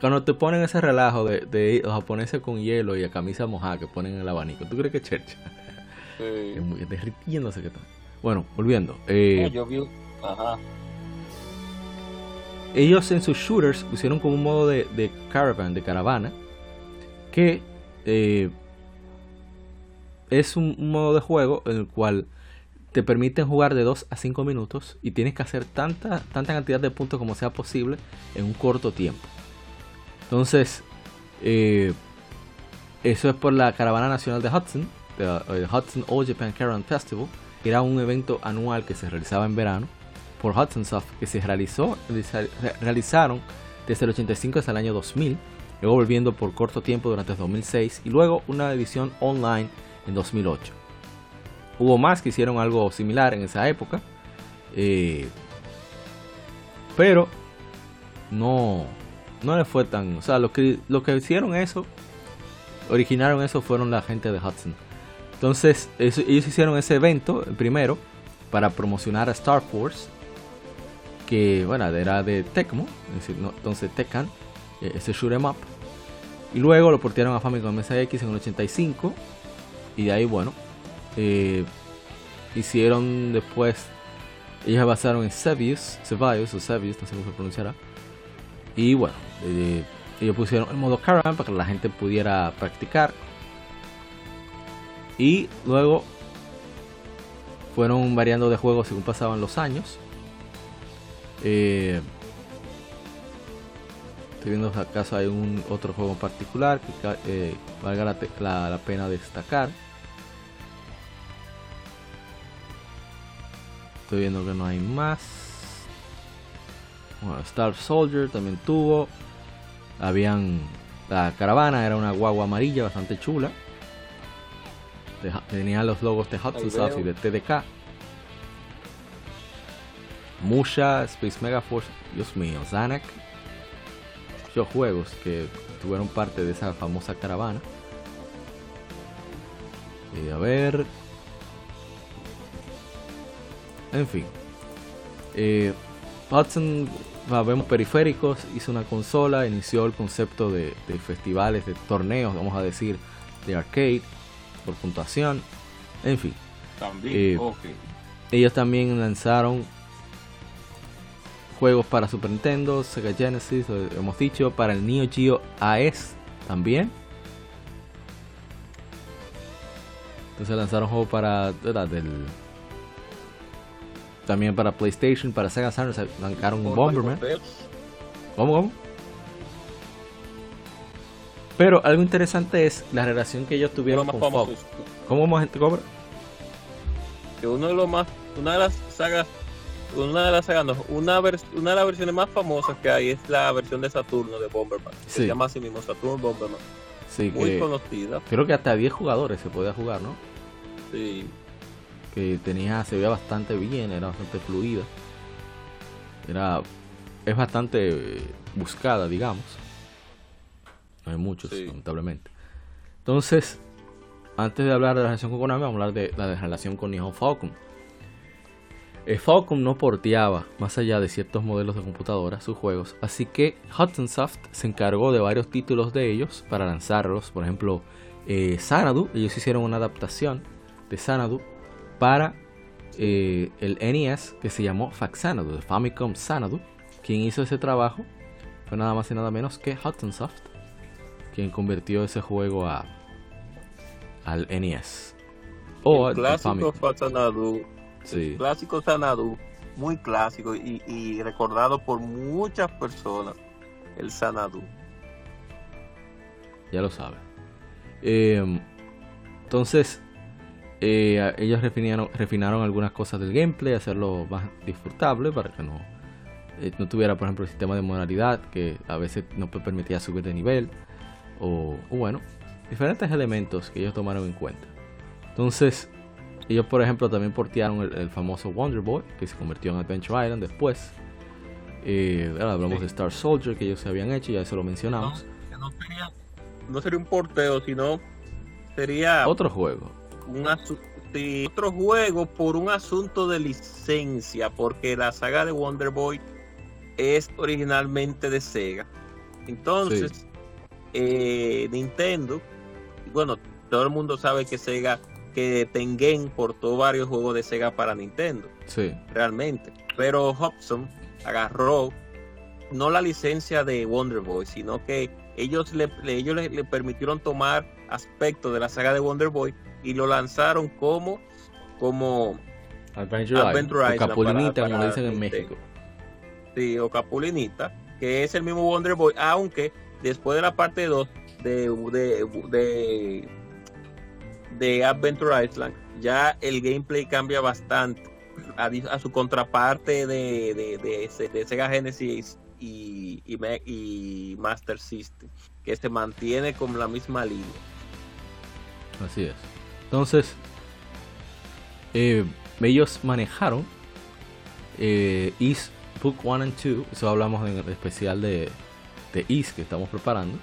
Cuando te ponen ese relajo de, de los japoneses con hielo y a camisa mojada que ponen en el abanico, ¿tú crees que chercha? Sí. [laughs] Es muy derritiéndose que está. Bueno, volviendo. Eh, yo vi, ajá ellos en sus shooters pusieron como un modo de, caravan, de caravana, que eh, es un, modo de juego en el cual te permiten jugar de 2 a 5 minutos y tienes que hacer tanta, tanta cantidad de puntos como sea posible en un corto tiempo. Entonces, eh, eso es por la Caravana Nacional de Hudson, el Hudson All Japan Caravan Festival, que era un evento anual que se realizaba en verano por Hudson Soft que se realizó, realizaron desde el 85 hasta el año 2000, luego volviendo por corto tiempo durante el 2006 y luego una edición online en 2008. Hubo más que hicieron algo similar en esa época, eh, pero no, no le fue tan... O sea, lo que, lo que hicieron eso, originaron eso fueron la gente de Hudson. Entonces, ellos hicieron ese evento, primero, para promocionar a Star Force que bueno, era de Tecmo, entonces Tekken, eh, ese shoot em up. Y luego lo portearon a Famicom MSX en el 85. Y de ahí, bueno, eh, hicieron después, ellos basaron en Sevius, Sevius o Sevius, no sé cómo se pronunciará. Y bueno, eh, ellos pusieron el modo Caravan para que la gente pudiera practicar. Y luego fueron variando de juegos según pasaban los años. Eh, estoy viendo acaso hay un otro juego en particular que eh, valga la, pena destacar. Estoy viendo que no hay más. Star Soldier también tuvo. Habían. La caravana era una guagua amarilla bastante chula. Tenía los logos de South y de TDK. Musha, Space Megaforce, Dios mío, Zanak. Muchos juegos que tuvieron parte de esa famosa caravana. Y a ver. En fin. Eh, Hudson, vemos periféricos, hizo una consola, inició el concepto de, festivales, de torneos, vamos a decir, de arcade, por puntuación. En fin. También, eh, Ellos también lanzaron juegos para Super Nintendo, Sega Genesis, hemos dicho, para el Neo Geo AES también. Entonces lanzaron juegos para del también para PlayStation, para Sega Saturn lanzaron un Bomberman. ¿Cómo, cómo? Pero algo interesante es la relación que ellos tuvieron con Fox. ¿Cómo más gente cobra? Que uno de los más, una de las sagas una de las una, una de las versiones más famosas que hay es la versión de Saturno de Bomberman. Se llama así mismo Saturno Bomberman. Sí, Muy conocida. Creo que hasta 10 jugadores se podía jugar, ¿no? Sí. Que tenía, se veía bastante bien, era bastante fluida. Era, es bastante buscada, digamos. No hay muchos, lamentablemente. Entonces, antes de hablar de la relación con Konami, vamos a hablar de la relación con Nihon Falcon eh, Falcom no porteaba, más allá de ciertos modelos de computadora, sus juegos, así que Hudson Soft se encargó de varios títulos de ellos para lanzarlos, por ejemplo, eh, Xanadu, ellos hicieron una adaptación de Xanadu para eh, el NES que se llamó Faxanadu, de Famicom Xanadu. Quien hizo ese trabajo fue nada más y nada menos que Hudson Soft, quien convirtió ese juego a, al NES. O el clásico Faxanadu. Sí. clásico Xanadu, muy clásico y, y recordado por muchas personas. El Xanadu. Ya lo saben. Eh, entonces, eh, ellos refinaron, refinaron algunas cosas del gameplay, hacerlo más disfrutable para que no, eh, no tuviera, por ejemplo, el sistema de modalidad que a veces no permitía subir de nivel. O, bueno, diferentes elementos que ellos tomaron en cuenta. Entonces, ellos, por ejemplo, también portearon el, famoso Wonder Boy, que se convirtió en Adventure Island después. ahora hablamos de Star Soldier, que ellos se habían hecho, ya eso lo mencionamos. no sería no sería un porteo, sino sería otro juego. Un otro juego por un asunto de licencia, porque la saga de Wonder Boy es originalmente de Sega. Entonces, eh, Nintendo, bueno, todo el mundo sabe que Sega, que Tengen portó varios juegos de Sega para Nintendo. Sí. Realmente. Pero Hobson agarró no la licencia de Wonder Boy, sino que ellos le, ellos le, permitieron tomar aspectos de la saga de Wonder Boy y lo lanzaron como como Adventure, o Capulinita, como dicen en México. Sí, o Capulinita, que es el mismo Wonder Boy, aunque después de la parte 2 de, de, de, Adventure Island, ya el gameplay cambia bastante a, su contraparte de, de, de, de Sega Genesis y, y, Master System, que se mantiene con la misma línea. Así es. Entonces, eh, ellos manejaron eh, East Book 1 and 2, eso hablamos en especial de, de que estamos preparando.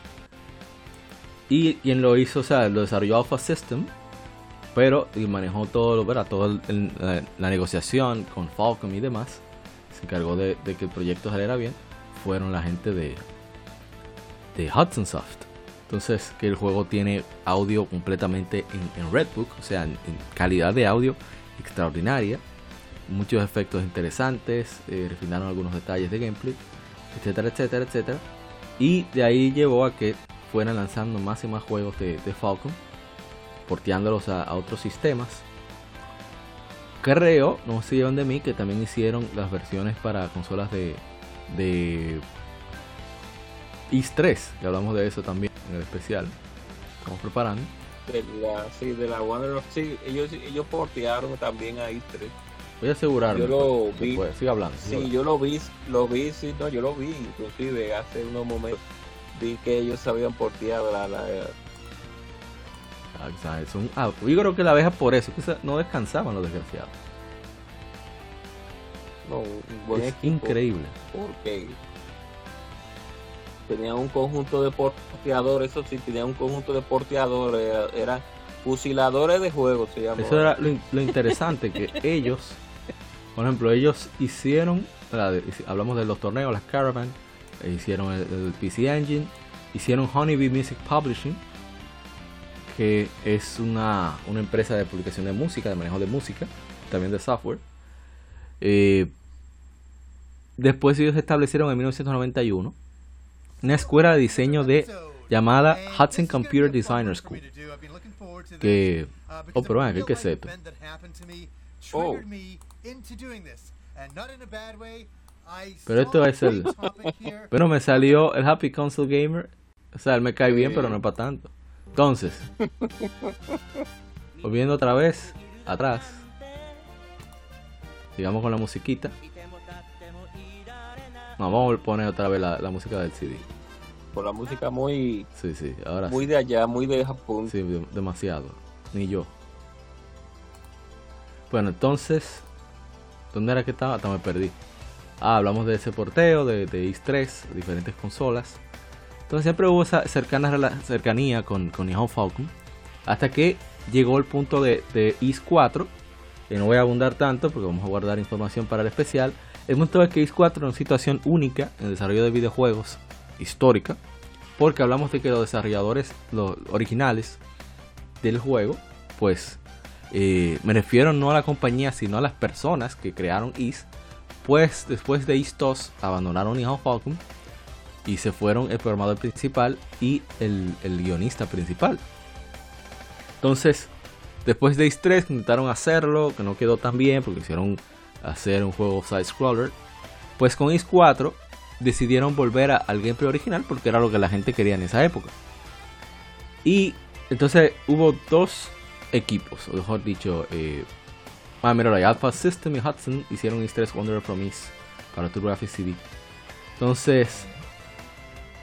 Y quien lo hizo, o sea, lo desarrolló Alpha System, pero manejó todo, ¿verdad? Toda la, negociación con Falcom y demás. Se encargó de, que el proyecto saliera bien fueron la gente de Hudson Soft. Entonces, que el juego tiene audio completamente en, Redbook, o sea, en, calidad de audio extraordinaria. Muchos efectos interesantes, eh, refinaron algunos detalles de gameplay, etcétera, etcétera, etcétera. Y de ahí llevó a que fueran lanzando más y más juegos de, Falcon, porteándolos a, otros sistemas. Creo, no se llevan de mí, que también hicieron las versiones para consolas de, de East 3, que hablamos de eso también en el especial. Estamos preparando. De la, sí, de la Wonder sí, ellos, ellos portearon también a East 3. Voy a asegurarme. Yo lo vi. sigue hablando. sí, yo lo vi, lo vi, sí, no, yo lo vi, inclusive hace unos momentos vi que ellos habían porteado la, la ah, un, ah, yo creo que la abeja por eso, que no descansaban los desgraciados. No, es increíble. Porque tenía un conjunto de porteadores, eso sí, tenía un conjunto de porteadores, eran fusiladores de juegos, se llama. Eso era lo, interesante, que [laughs] ellos, por ejemplo, ellos hicieron, hablamos de los torneos, las Caravan, e hicieron el, PC Engine, hicieron Honeybee Music Publishing, que es una, una empresa de publicación de música, de manejo de música, también de software. Eh, Después ellos se establecieron en 1991 una escuela de diseño de llamada Hudson Computer Designer School. Que oh, pero bueno, ¿qué es esto? Oh. Pero esto es el Pero me salió el Happy Console Gamer. O sea, él me cae bien, pero no para tanto. Entonces, [laughs] volviendo otra vez atrás. Sigamos con la musiquita. No, vamos a poner otra vez la, música del CD. Por la música muy. Sí, sí, ahora Muy de allá, muy de Japón. Sí, demasiado. Ni yo. Bueno, entonces. ¿Dónde era que estaba? Hasta me perdí. Ah, hablamos de ese porteo, de, de 3 diferentes consolas. Entonces siempre hubo esa cercana, cercanía con, con Nihon Falcon. Hasta que llegó el punto de, de IS 4. Que no voy a abundar tanto porque vamos a guardar información para el especial. El que X 4 es una situación única en el desarrollo de videojuegos histórica, porque hablamos de que los desarrolladores los originales del juego, pues eh, me refiero no a la compañía, sino a las personas que crearon Is, pues después de Is 2 abandonaron Nihon Falcon y se fueron el programador principal y el, guionista principal. Entonces, después de Is 3 intentaron hacerlo, que no quedó tan bien porque hicieron hacer un juego side-scroller. Pues con Is 4 decidieron volver al gameplay original porque era lo que la gente quería en esa época. Y entonces hubo dos equipos, o mejor dicho, eh, ah, mira, Alpha System y Hudson hicieron Is 3 Wonder Promise para TurboGrafx CD. Entonces,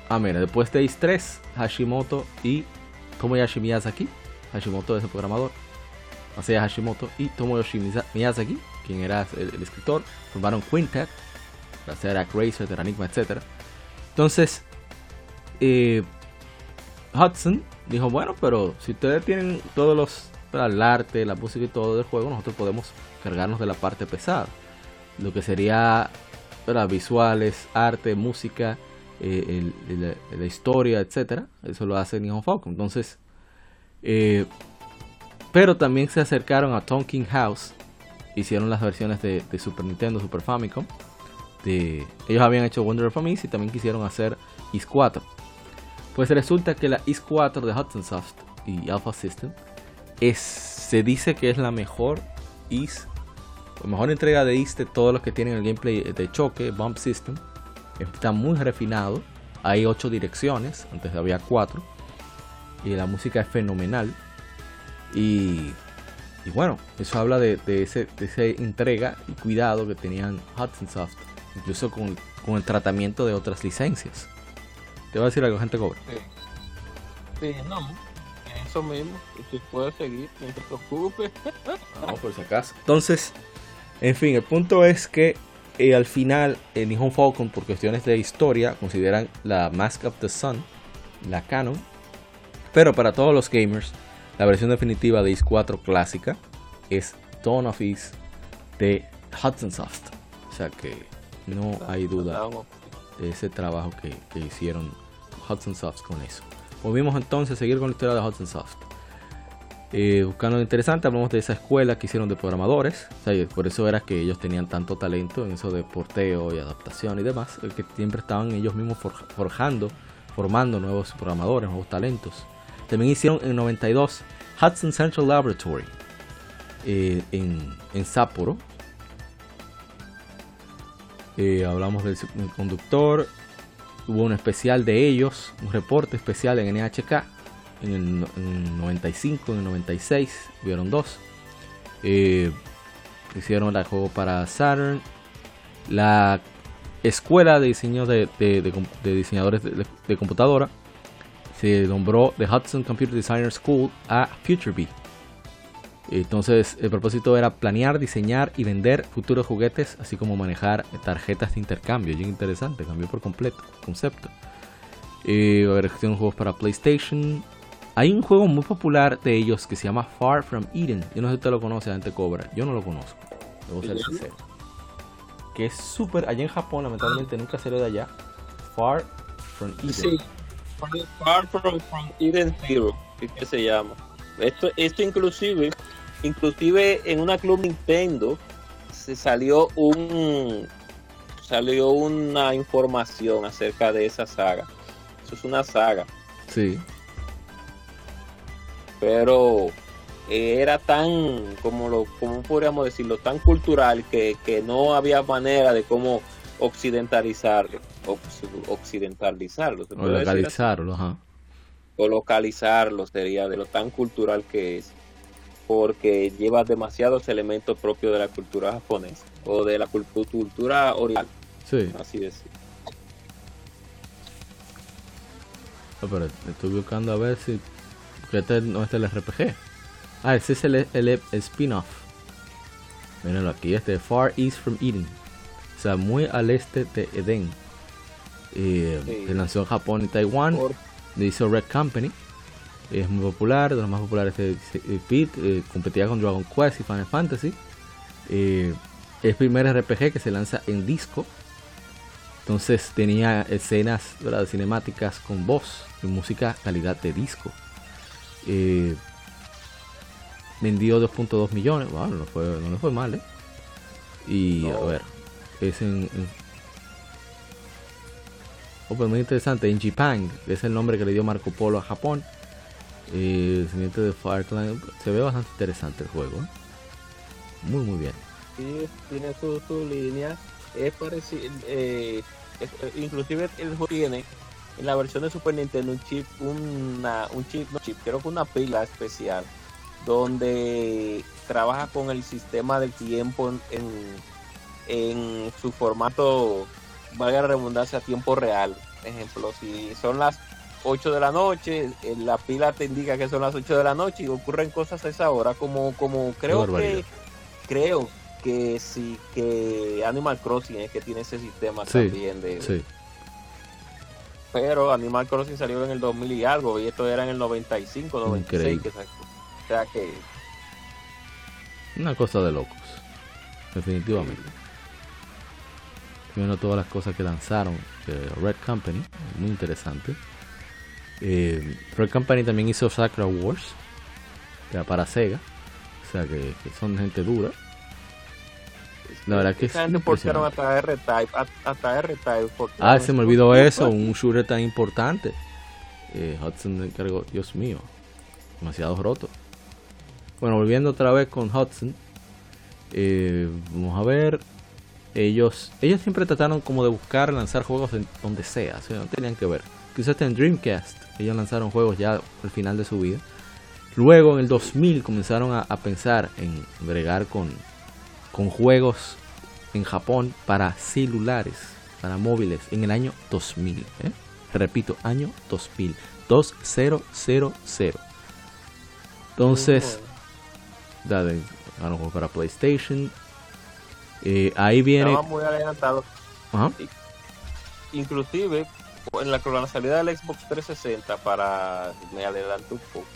ah, mira, después de Is 3, Hashimoto y Tomoyashi Miyazaki, Hashimoto es el programador, o sea, Hashimoto y Tomoyoshi Miyazaki, quien era el, escritor, formaron Quintet, la serie Racer, Terranigma, etc. Entonces, eh, Hudson dijo, bueno, pero si ustedes tienen todos los, el arte, la música y todo del juego, nosotros podemos cargarnos de la parte pesada. Lo que sería visuales, arte, música, eh, la historia, etcétera. Eso lo hace Nihon Falcon. Entonces, eh, pero también se acercaron a Tonkin House. Hicieron las versiones de, Super Nintendo, Super Famicom. De, ellos habían hecho Wonder of Miss y también quisieron hacer Is 4. Pues resulta que la Is 4 de Hudson Soft y Alpha System es, se dice que es la mejor Is, la mejor entrega de Is de todos los que tienen el gameplay de choque, Bump System. Está muy refinado. Hay 8 direcciones, antes había 4. Y la música es fenomenal. Y, bueno, eso habla de, ese, esa entrega y cuidado que tenían Hudson Soft, incluso con, el tratamiento de otras licencias. Te voy a decir algo, gente cobra. Sí, no, eso mismo. Si puedes seguir, no te preocupes. [laughs] No, por si acaso. Entonces, en fin, el punto es que eh, al final, en Nihon Falcon, por cuestiones de historia, consideran la Mask of the Sun, la canon. Pero para todos los gamers, la versión definitiva de Is 4 clásica es Dawn of Is de Hudson Soft. O sea que no hay duda de ese trabajo que, hicieron Hudson Soft con eso. Volvimos entonces a seguir con la historia de Hudson Soft. Eh, buscando lo interesante, hablamos de esa escuela que hicieron de programadores. por eso era que ellos tenían tanto talento en eso de porteo y adaptación y demás. El que siempre estaban ellos mismos forjando, formando nuevos programadores, nuevos talentos. También hicieron en 92 Hudson Central Laboratory eh, en, Sapporo. Eh, hablamos del conductor. Hubo un especial de ellos, un reporte especial en NHK en el, 95, en el 96. Hubieron dos. Eh, hicieron el juego para Saturn. La escuela de diseño de, diseñadores de computadora se nombró The Hudson Computer Designer School a FutureBee. Entonces, el propósito era planear, diseñar y vender futuros juguetes, así como manejar tarjetas de intercambio. Bien interesante, cambió por completo el concepto. Eh, juegos para PlayStation. Hay un juego muy popular de ellos que se llama Far From Eden. Yo no sé si usted lo conoce, gente cobra. Yo no lo conozco. Debo ser sincero. Que es súper. Allá en Japón, lamentablemente nunca salió de allá. Far From Eden. Far from, Eden Zero, que se llama. Esto, esto inclusive, inclusive en una club Nintendo se salió un salió una información acerca de esa saga. Eso es una saga. Sí. Pero era tan, como lo, como podríamos decirlo, tan cultural que, que no había manera de cómo occidentalizarlo occidentalizarlo. o localizarlo, O localizarlo sería de lo tan cultural que es. Porque lleva demasiados elementos propios de la cultura japonesa o de la cultura oriental. Sí. Así decir. pero estoy buscando a ver si. este no es el RPG. Ah, ese es el, el, spin-off. Mírenlo aquí, este Far East from Eden. O sea, muy al este de Eden. Eh, Se lanzó en Japón y Taiwán. Le hizo Red Company. Es muy popular, de los más populares de Pit. Eh, competía con Dragon Quest y Final Fantasy. Eh, es el primer RPG que se lanza en disco. Entonces tenía escenas cinemáticas con voz y música calidad de disco. Eh, vendió 2.2 millones. Bueno, no, fue, no le fue mal, ¿eh? Y a ver, es en. en pues muy interesante. En Japan, es el nombre que le dio Marco Polo a Japón. Eh, el siguiente de Fireclan. Se ve bastante interesante el juego. Muy, muy bien. Sí, tiene su, su línea. Es parecido. Eh, eh, inclusive el juego tiene en la versión de Super Nintendo un chip, una, un chip, no chip, creo que una pila especial donde trabaja con el sistema del tiempo en, en su formato, valga la redundancia, a tiempo real. Ejemplo, si son las 8 de la noche, eh, la pila te indica que son las 8 de la noche y ocurren cosas a esa hora, como, como creo que creo que sí que Animal Crossing es que tiene ese sistema Sí, también de Sí. pero Animal Crossing salió en el 2000 y algo y esto era en el 95, 96 Increíble. que o sea que Una cosa de locos. Definitivamente. Viendo todas las cosas que lanzaron Red Company. Muy interesante. Eh, Red Company también hizo Sakura Wars. Para Sega. O sea que, que son gente dura. La verdad que es impresionante. hasta R-Type, hasta R-Type. Ah, se me olvidó eso. Un shooter tan importante. Eh, Hudson encargó. Dios mío. Demasiado roto. Bueno, volviendo otra vez con Hudson. eh, vamos a ver. Ellos ellos siempre trataron como de buscar lanzar juegos en donde sea. O sea, no tenían que ver. Quizás en Dreamcast. Ellos lanzaron juegos ya al final de su vida. Luego en el 2000 comenzaron a, a pensar en bregar con, con juegos en Japón para celulares, para móviles, en el año 2000. ¿eh? Repito, año 2000. 2000. Entonces, dale, ganaron juegos para PlayStation. Eh, ahí viene. Estaban muy adelantados. Ajá. Inclusive, en la, con la salida del Xbox 360 para... Me adelanto un poco.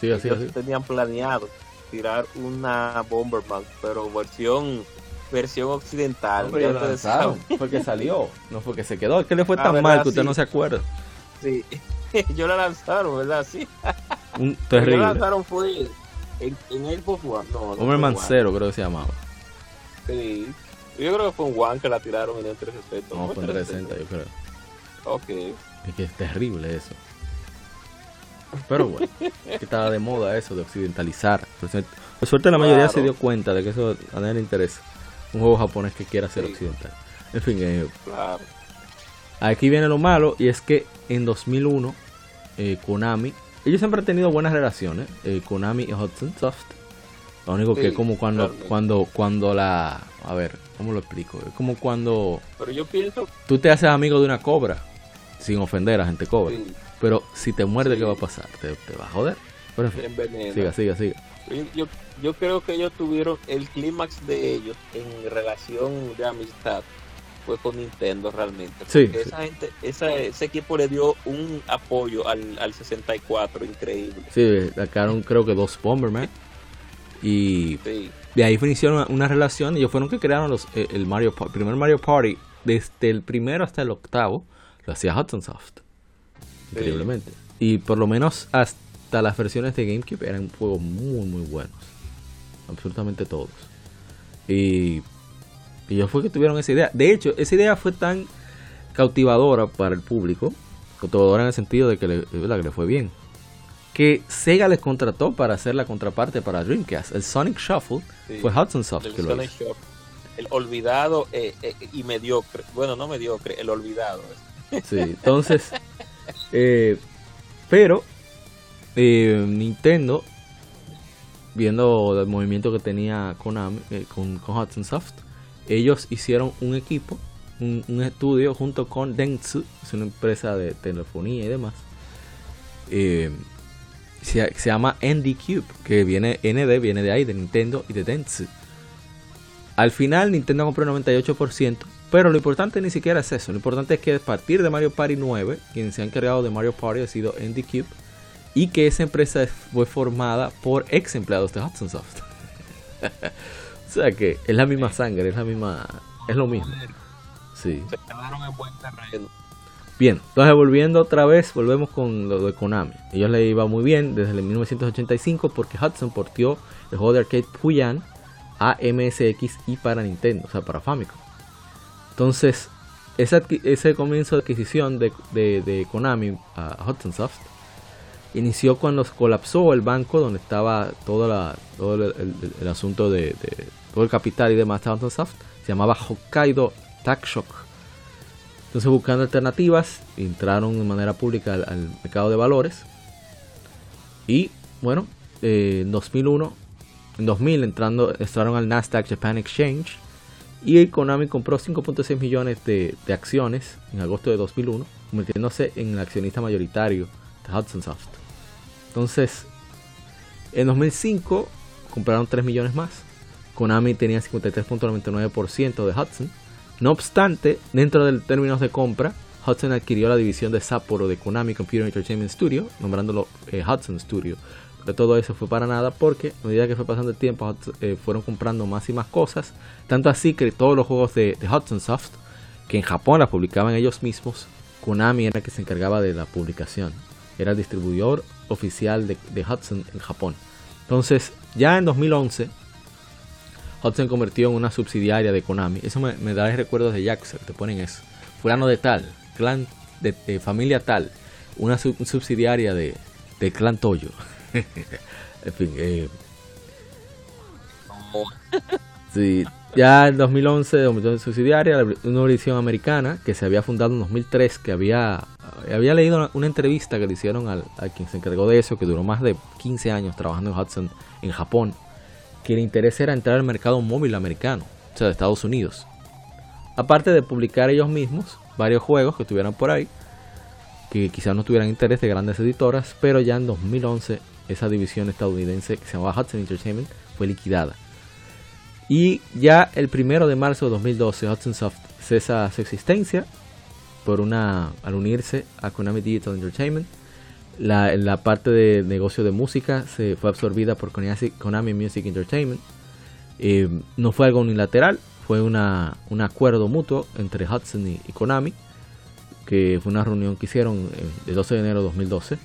Sigue, sigue, ellos sigue. tenían planeado tirar una Bomberman, pero versión versión occidental. No, Ya lanzaron. saben. Fue que salió, no fue que se quedó. Es que le fue tan ¿verdad? mal que usted Sí. no se acuerda. Sí. [laughs] Yo la lanzaron, ¿verdad? Sí. Un [laughs] Pero la terrible. lanzaron fue en, en Xbox One. No, no Bomberman One. 0 creo que se llamaba. Sí. Yo creo que fue un One que la tiraron en el 360. No, ¿Fue en 360 yo creo. Ok. Es que es terrible eso. Pero bueno, que estaba de moda eso de occidentalizar. Por suerte, por suerte la mayoría Claro. se dio cuenta de que eso a nadie le interesa. Un juego japonés que quiera ser Sí. occidental. En fin, eh, Claro. aquí viene lo malo y es que en 2001 eh, Konami, ellos siempre han tenido buenas relaciones, eh, Konami y Hudson Soft. Lo único que es como cuando, cuando, cuando la, a ver, ¿cómo lo explico? Es como cuando Pero yo pienso. tú te haces amigo de una cobra, sin ofender a gente cobra. Sí, Pero si te muerde, Sí. ¿qué va a pasar? Te, te va a joder. Pero en fin, siga, siga, siga. Yo, yo, creo que ellos tuvieron el clímax de ellos en relación de amistad fue con Nintendo realmente. Sí. esa gente, esa, ese equipo le dio un apoyo al, al 64 increíble. Sí, sacaron creo que dos Bomberman. Y Sí, de ahí iniciaron una, una relación. Ellos fueron que crearon los, eh, el Mario primer Mario Party. Desde el primero hasta el octavo lo hacía Hudson Soft. Increíblemente. Y por lo menos hasta las versiones de GameCube eran juegos muy, muy buenos. Absolutamente todos. Y y ellos fue que tuvieron esa idea. De hecho, esa idea fue tan cautivadora para el público, cautivadora en el sentido de que le, que le fue bien, que Sega les contrató para hacer la contraparte para Dreamcast. El Sonic Shuffle Sí. fue Hudson Soft el que lo hizo. El olvidado eh, eh, y mediocre. Bueno, no mediocre, el olvidado. Sí, entonces, eh, pero eh, Nintendo, viendo el movimiento que tenía Konami, eh, con, con Hudson Soft, ellos hicieron un equipo, un, un estudio junto con Dentsu, es una empresa de telefonía y demás. eh, se, se llama ND Cube, que viene ND, viene de ahí, de Nintendo y de Dentsu. Al final Nintendo compró el 98%, pero lo importante ni siquiera es eso. Lo importante es que a partir de Mario Party 9, quien se ha encargado de Mario Party ha sido ND Cube y que esa empresa fue formada por ex empleados de Hudson Soft. [laughs] o sea que es la misma sangre, es la misma, es lo mismo. Sí. Se quedaron en buen terreno. Bien, entonces volviendo otra vez, volvemos con lo de Konami. Ellos le iba muy bien desde el 1985 porque Hudson portió el juego de arcade Puyan a MSX y para Nintendo, o sea, para Famicom. Entonces, ese comienzo de adquisición de, Konami a Hudson Soft inició cuando colapsó el banco donde estaba todo, el, asunto de, todo el capital y demás de Hudson Soft. Se llamaba Hokkaido Tac Shock entonces buscando alternativas, entraron de manera pública al, mercado de valores. Y bueno, eh, en 2001, en 2000 entrando, entraron al Nasdaq Japan Exchange. Y Konami compró 5.6 millones de, acciones en agosto de 2001, convirtiéndose en el accionista mayoritario de Hudson Soft. Entonces, en 2005 compraron 3 millones más. Konami tenía 53.99% de Hudson no obstante, dentro de términos de compra, Hudson adquirió la división de Sapporo de Konami Computer Entertainment Studio, nombrándolo eh, Hudson Studio. Pero todo eso fue para nada porque a medida que fue pasando el tiempo eh, fueron comprando más y más cosas. Tanto así que todos los juegos de, Hudson Soft, que en Japón las publicaban ellos mismos, Konami era el que se encargaba de la publicación. Era el distribuidor oficial de, de Hudson en Japón. Entonces, ya en 2011, Hudson convirtió en una subsidiaria de Konami. Eso me, da recuerdos de Jackson, te ponen eso. Fulano de tal, clan de, familia tal, una subsidiaria de, clan Toyo. [laughs] en fin, eh, [laughs] sí, ya en 2011, una subsidiaria, una edición americana que se había fundado en 2003, que había, había leído una, entrevista que le hicieron al, a quien se encargó de eso, que duró más de 15 años trabajando en Hudson en Japón que el interés era entrar al mercado móvil americano, o sea, de Estados Unidos. Aparte de publicar ellos mismos varios juegos que estuvieran por ahí, que quizás no tuvieran interés de grandes editoras, pero ya en 2011 esa división estadounidense que se llamaba Hudson Entertainment fue liquidada. Y ya el primero de marzo de 2012 Hudson Soft cesa su existencia por una al unirse a Konami Digital Entertainment la, parte de negocio de música se fue absorbida por Konami Music Entertainment. Eh, no fue algo unilateral, fue una, un acuerdo mutuo entre Hudson y, Konami, que fue una reunión que hicieron el 12 de enero de 2012.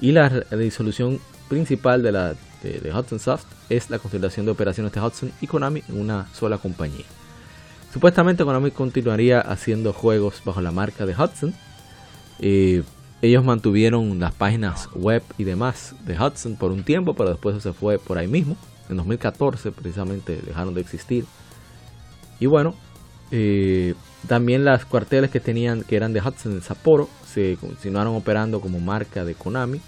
Y la, disolución principal de, la, de, Hudson Soft es la consolidación de operaciones de Hudson y Konami en una sola compañía. Supuestamente Konami continuaría haciendo juegos bajo la marca de Hudson. Eh, ellos mantuvieron las páginas web y demás de Hudson por un tiempo, pero después se fue por ahí mismo. En 2014 precisamente dejaron de existir. Y bueno, eh, también las cuarteles que tenían, que eran de Hudson en Sapporo, se continuaron operando como marca de Konami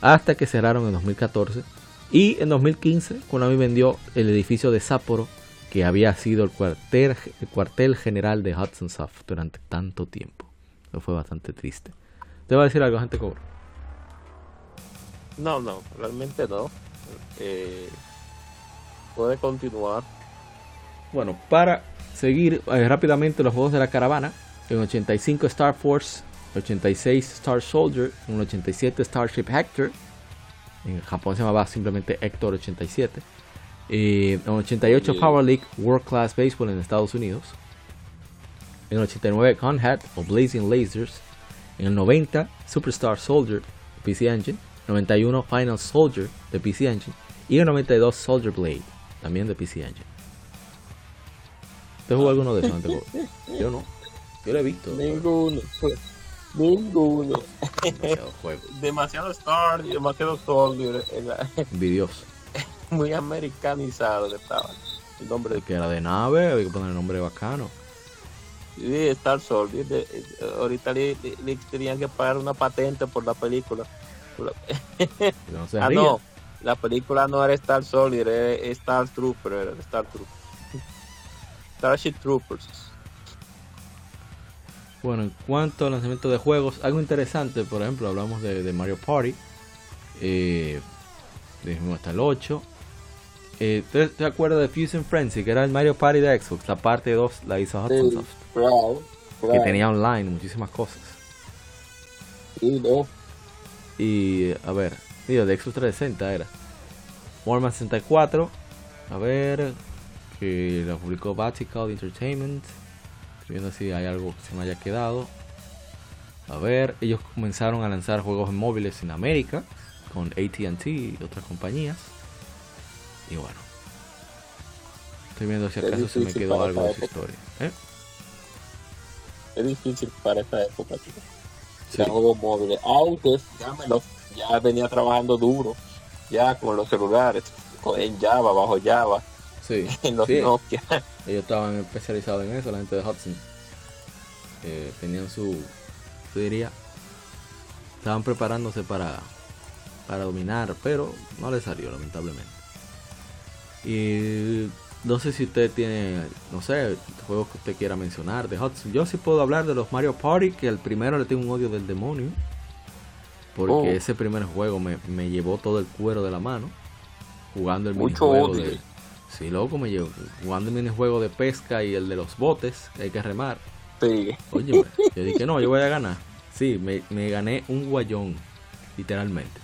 hasta que cerraron en 2014. Y en 2015 Konami vendió el edificio de Sapporo que había sido el cuartel, el cuartel general de Hudson Soft durante tanto tiempo. Eso fue bastante triste. ¿Te va a decir algo, gente cobra? No, no, realmente no. Eh, puede continuar. Bueno, para seguir eh, rápidamente los juegos de la caravana, en 85 Star Force, 86 Star Soldier, en 87 Starship Hector, en Japón se llamaba simplemente Hector 87, eh, en 88 Power League World Class Baseball en Estados Unidos, en 89 Conhat o Blazing Lasers, en el 90, Superstar Soldier de PC Engine. 91, Final Soldier de PC Engine. Y en el 92, Soldier Blade, también de PC Engine. ¿Te jugó alguno de esos antes? [laughs] Yo no. Yo lo he visto. Ninguno. Ninguno. Demasiado juego. [laughs] Demasiado Star, demasiado Soldier. [laughs] Envidioso. Muy americanizado que estaba. El nombre de que era de nave, había que poner el nombre bacano. Sí, Star Soldier. ahorita le, tenían que pagar una patente por la película. [laughs] No ah, no. La película no era Star Soldier, era Star Trooper. Era Star Trooper. [laughs] Starship Troopers. Bueno, en cuanto al lanzamiento de juegos, algo interesante, por ejemplo, hablamos de, Mario Party. Eh, hasta el 8. Eh, ¿te, acuerdas de Fusion Frenzy? Que era el Mario Party de Xbox. La parte 2 la hizo Hudson Soft. Que tenía online muchísimas cosas. Y a ver, digo, de Xbox 360 era. Warman 64. A ver. Que lo publicó Vertical Entertainment. Estoy viendo si hay algo que se me haya quedado. A ver, ellos comenzaron a lanzar juegos móviles en América con ATT y otras compañías. Y bueno, estoy viendo si acaso se me quedó algo de su historia. ¿eh? Es difícil para esta época, chicos. Sí. móviles, aunque ya, ya venía trabajando duro, ya con los celulares, en Java, bajo Java, sí. [laughs] en los Nokia. Ellos estaban especializados en eso, la gente de Hudson. Eh, tenían su, yo diría, estaban preparándose para, para dominar, pero no les salió lamentablemente. Y no sé si usted tiene, no sé, juegos que usted quiera mencionar de Hudson. Yo sí puedo hablar de los Mario Party, que al primero le tengo un odio del demonio. Porque oh. ese primer juego me, me, llevó todo el cuero de la mano. Jugando el Mucho minijuego odio. de. Sí, loco, me llevó. Jugando el minijuego de pesca y el de los botes, que hay que remar. Sí. Oye, yo dije, no, yo voy a ganar. Sí, me, me gané un guayón, literalmente.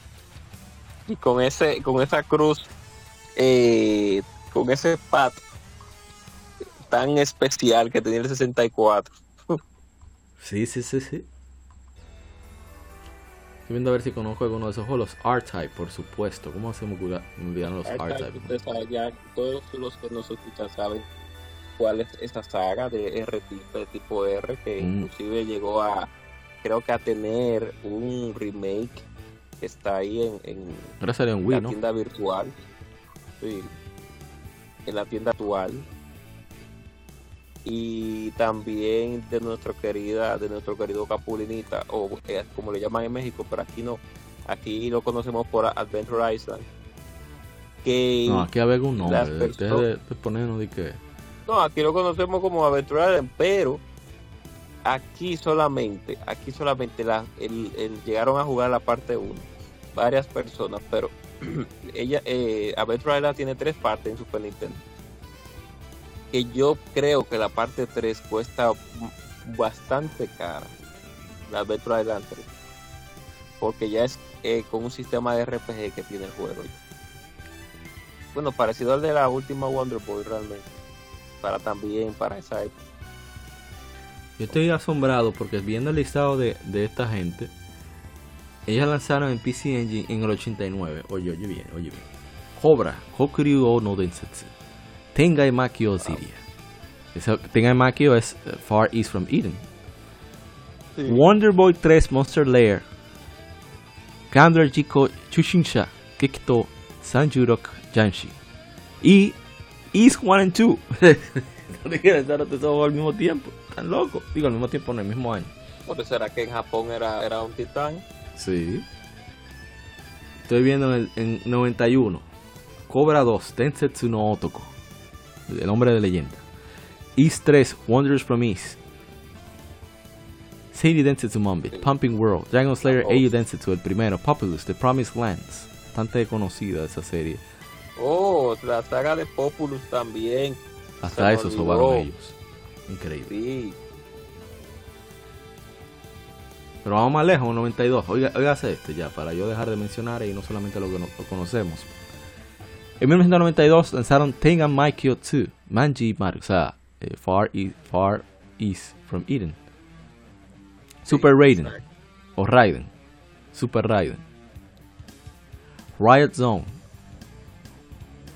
Y con ese, con esa cruz, eh, con ese pat tan especial que tenía el 64. Sí, sí, sí, sí. Estoy viendo a ver si conozco alguno de esos juegos. Los R-Type, por supuesto. ¿Cómo me olvidaron los R-Type? Ya todos los que nos escuchan saben cuál es esta saga de R-Type, tipo R, que mm. inclusive llegó a, creo que a tener un remake que está ahí en, en en Wii, la ¿no? tienda virtual. Sí, en la tienda actual. Y también de nuestro querida de nuestro querido Capulinita o eh, como le llaman en México pero aquí no. Aquí lo conocemos por Adventure Island que no aquí hay algún nombre de, de ponernos de que no aquí lo conocemos como Adventure Island pero aquí solamente aquí solamente la, el, el, llegaron a jugar la parte 1 varias personas pero [clears throat] ella eh, tiene tres partes en Super Nintendo que yo creo que la parte 3 cuesta bastante cara. La Adventure Island 3. Porque ya es eh, con un sistema de RPG que tiene el juego. Bueno, parecido al de la última Wonder Boy realmente. Para también, para esa época. Yo estoy asombrado porque viendo el listado de, de esta gente, ellas lanzaron en PC Engine en el 89. Oye, oye bien, oye bien. Cobra, Hokuryu no Densetsu. Tengai Makio Siria. Tengai Makio es uh, Far East from Eden. Sí. Wonder Boy 3 Monster Lair. Kandra Jiko Chushinsha Kikito Sanjurok Janshi. Y East 1 and 2. no [laughs] quieren estar todos al mismo tiempo. Están locos. Digo, al mismo tiempo, en el mismo año. ¿Por será que en Japón era, era un titán? Sí. Estoy viendo en, el, en 91. Cobra 2, Densetsu no Otoko el hombre de leyenda. East 3, Wonders from East. Sadie Densetsu Mumbit, Pumping World, Dragon Slayer Eiyu Densetsu, el primero, Populous, The Promised Lands. Bastante conocida esa serie. Oh, la saga de Populous también. Hasta eso sobaron ellos. Increíble. Sí. Pero vamos más lejos, 92. Oiga, oígase este ya, para yo dejar de mencionar y no solamente lo que no, lo conocemos. En 1992 lanzaron Tengan Maikyo 2, Manji Maru, o sea, eh, Far, East, Far East from Eden. Super Raiden, o Raiden, Super Raiden. Riot Zone.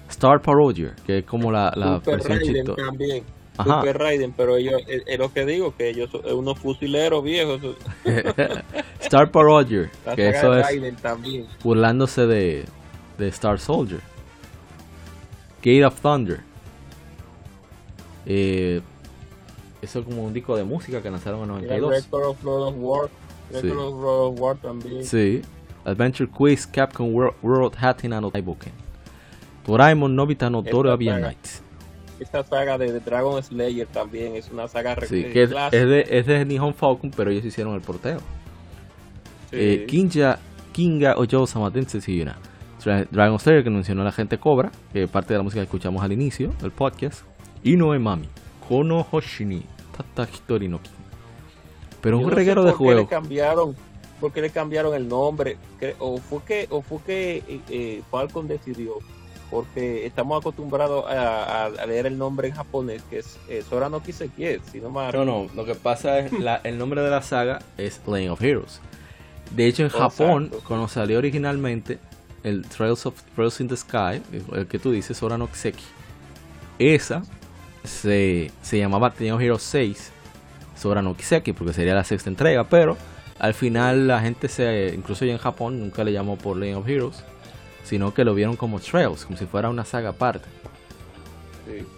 Star Parodier, que es como la, la versión también. Ajá. Super Raiden, pero ellos, es, es lo que digo, que ellos son unos fusileros viejos. [laughs] Star Parodier, [laughs] La que eso es Raiden también. burlándose de, de Star Soldier. Gate of Thunder. Eh, eso es como un disco de música que lanzaron en Mira, 92. Record of Lord of War. Record Sí. of Lord of War también. Sí. Adventure Quiz, Capcom World, World Hatina no Taiboken. Doraemon Nobita no Esta Dorobian saga. Nights. Esta saga de, de Dragon Slayer también es una saga Sí, eh, que es, de, es de Nihon Falcon, pero ellos hicieron el porteo. Sí. Eh, Kinja, Kinga Ojo Samatense Siyuna. Dra- Dragon Slayer, que mencionó la gente Cobra, que es parte de la música que escuchamos al inicio del podcast. Inoue Mami, Kono Hoshini, Tata Hitori no. Pero Yo un no reguero de por qué le juegos. cambiaron, por qué le cambiaron el nombre. O fue que, o fue que eh, eh, Falcon decidió porque estamos acostumbrados a, leer el nombre en japonés, que es eh, Sora no Kiseki, más... No, no, lo que pasa es la, el nombre de la saga es Lane of Heroes. De hecho, en Japón, cuando salió originalmente el Trails of Trails in the Sky, el que tú dices, Sora no Kiseki, esa se, se llamaba Lane of Heroes 6, Sora no Kiseki, porque sería la sexta entrega, pero al final la gente se, incluso ya en Japón, nunca le llamó por Lane of Heroes sino que lo vieron como Trails, como si fuera una saga aparte.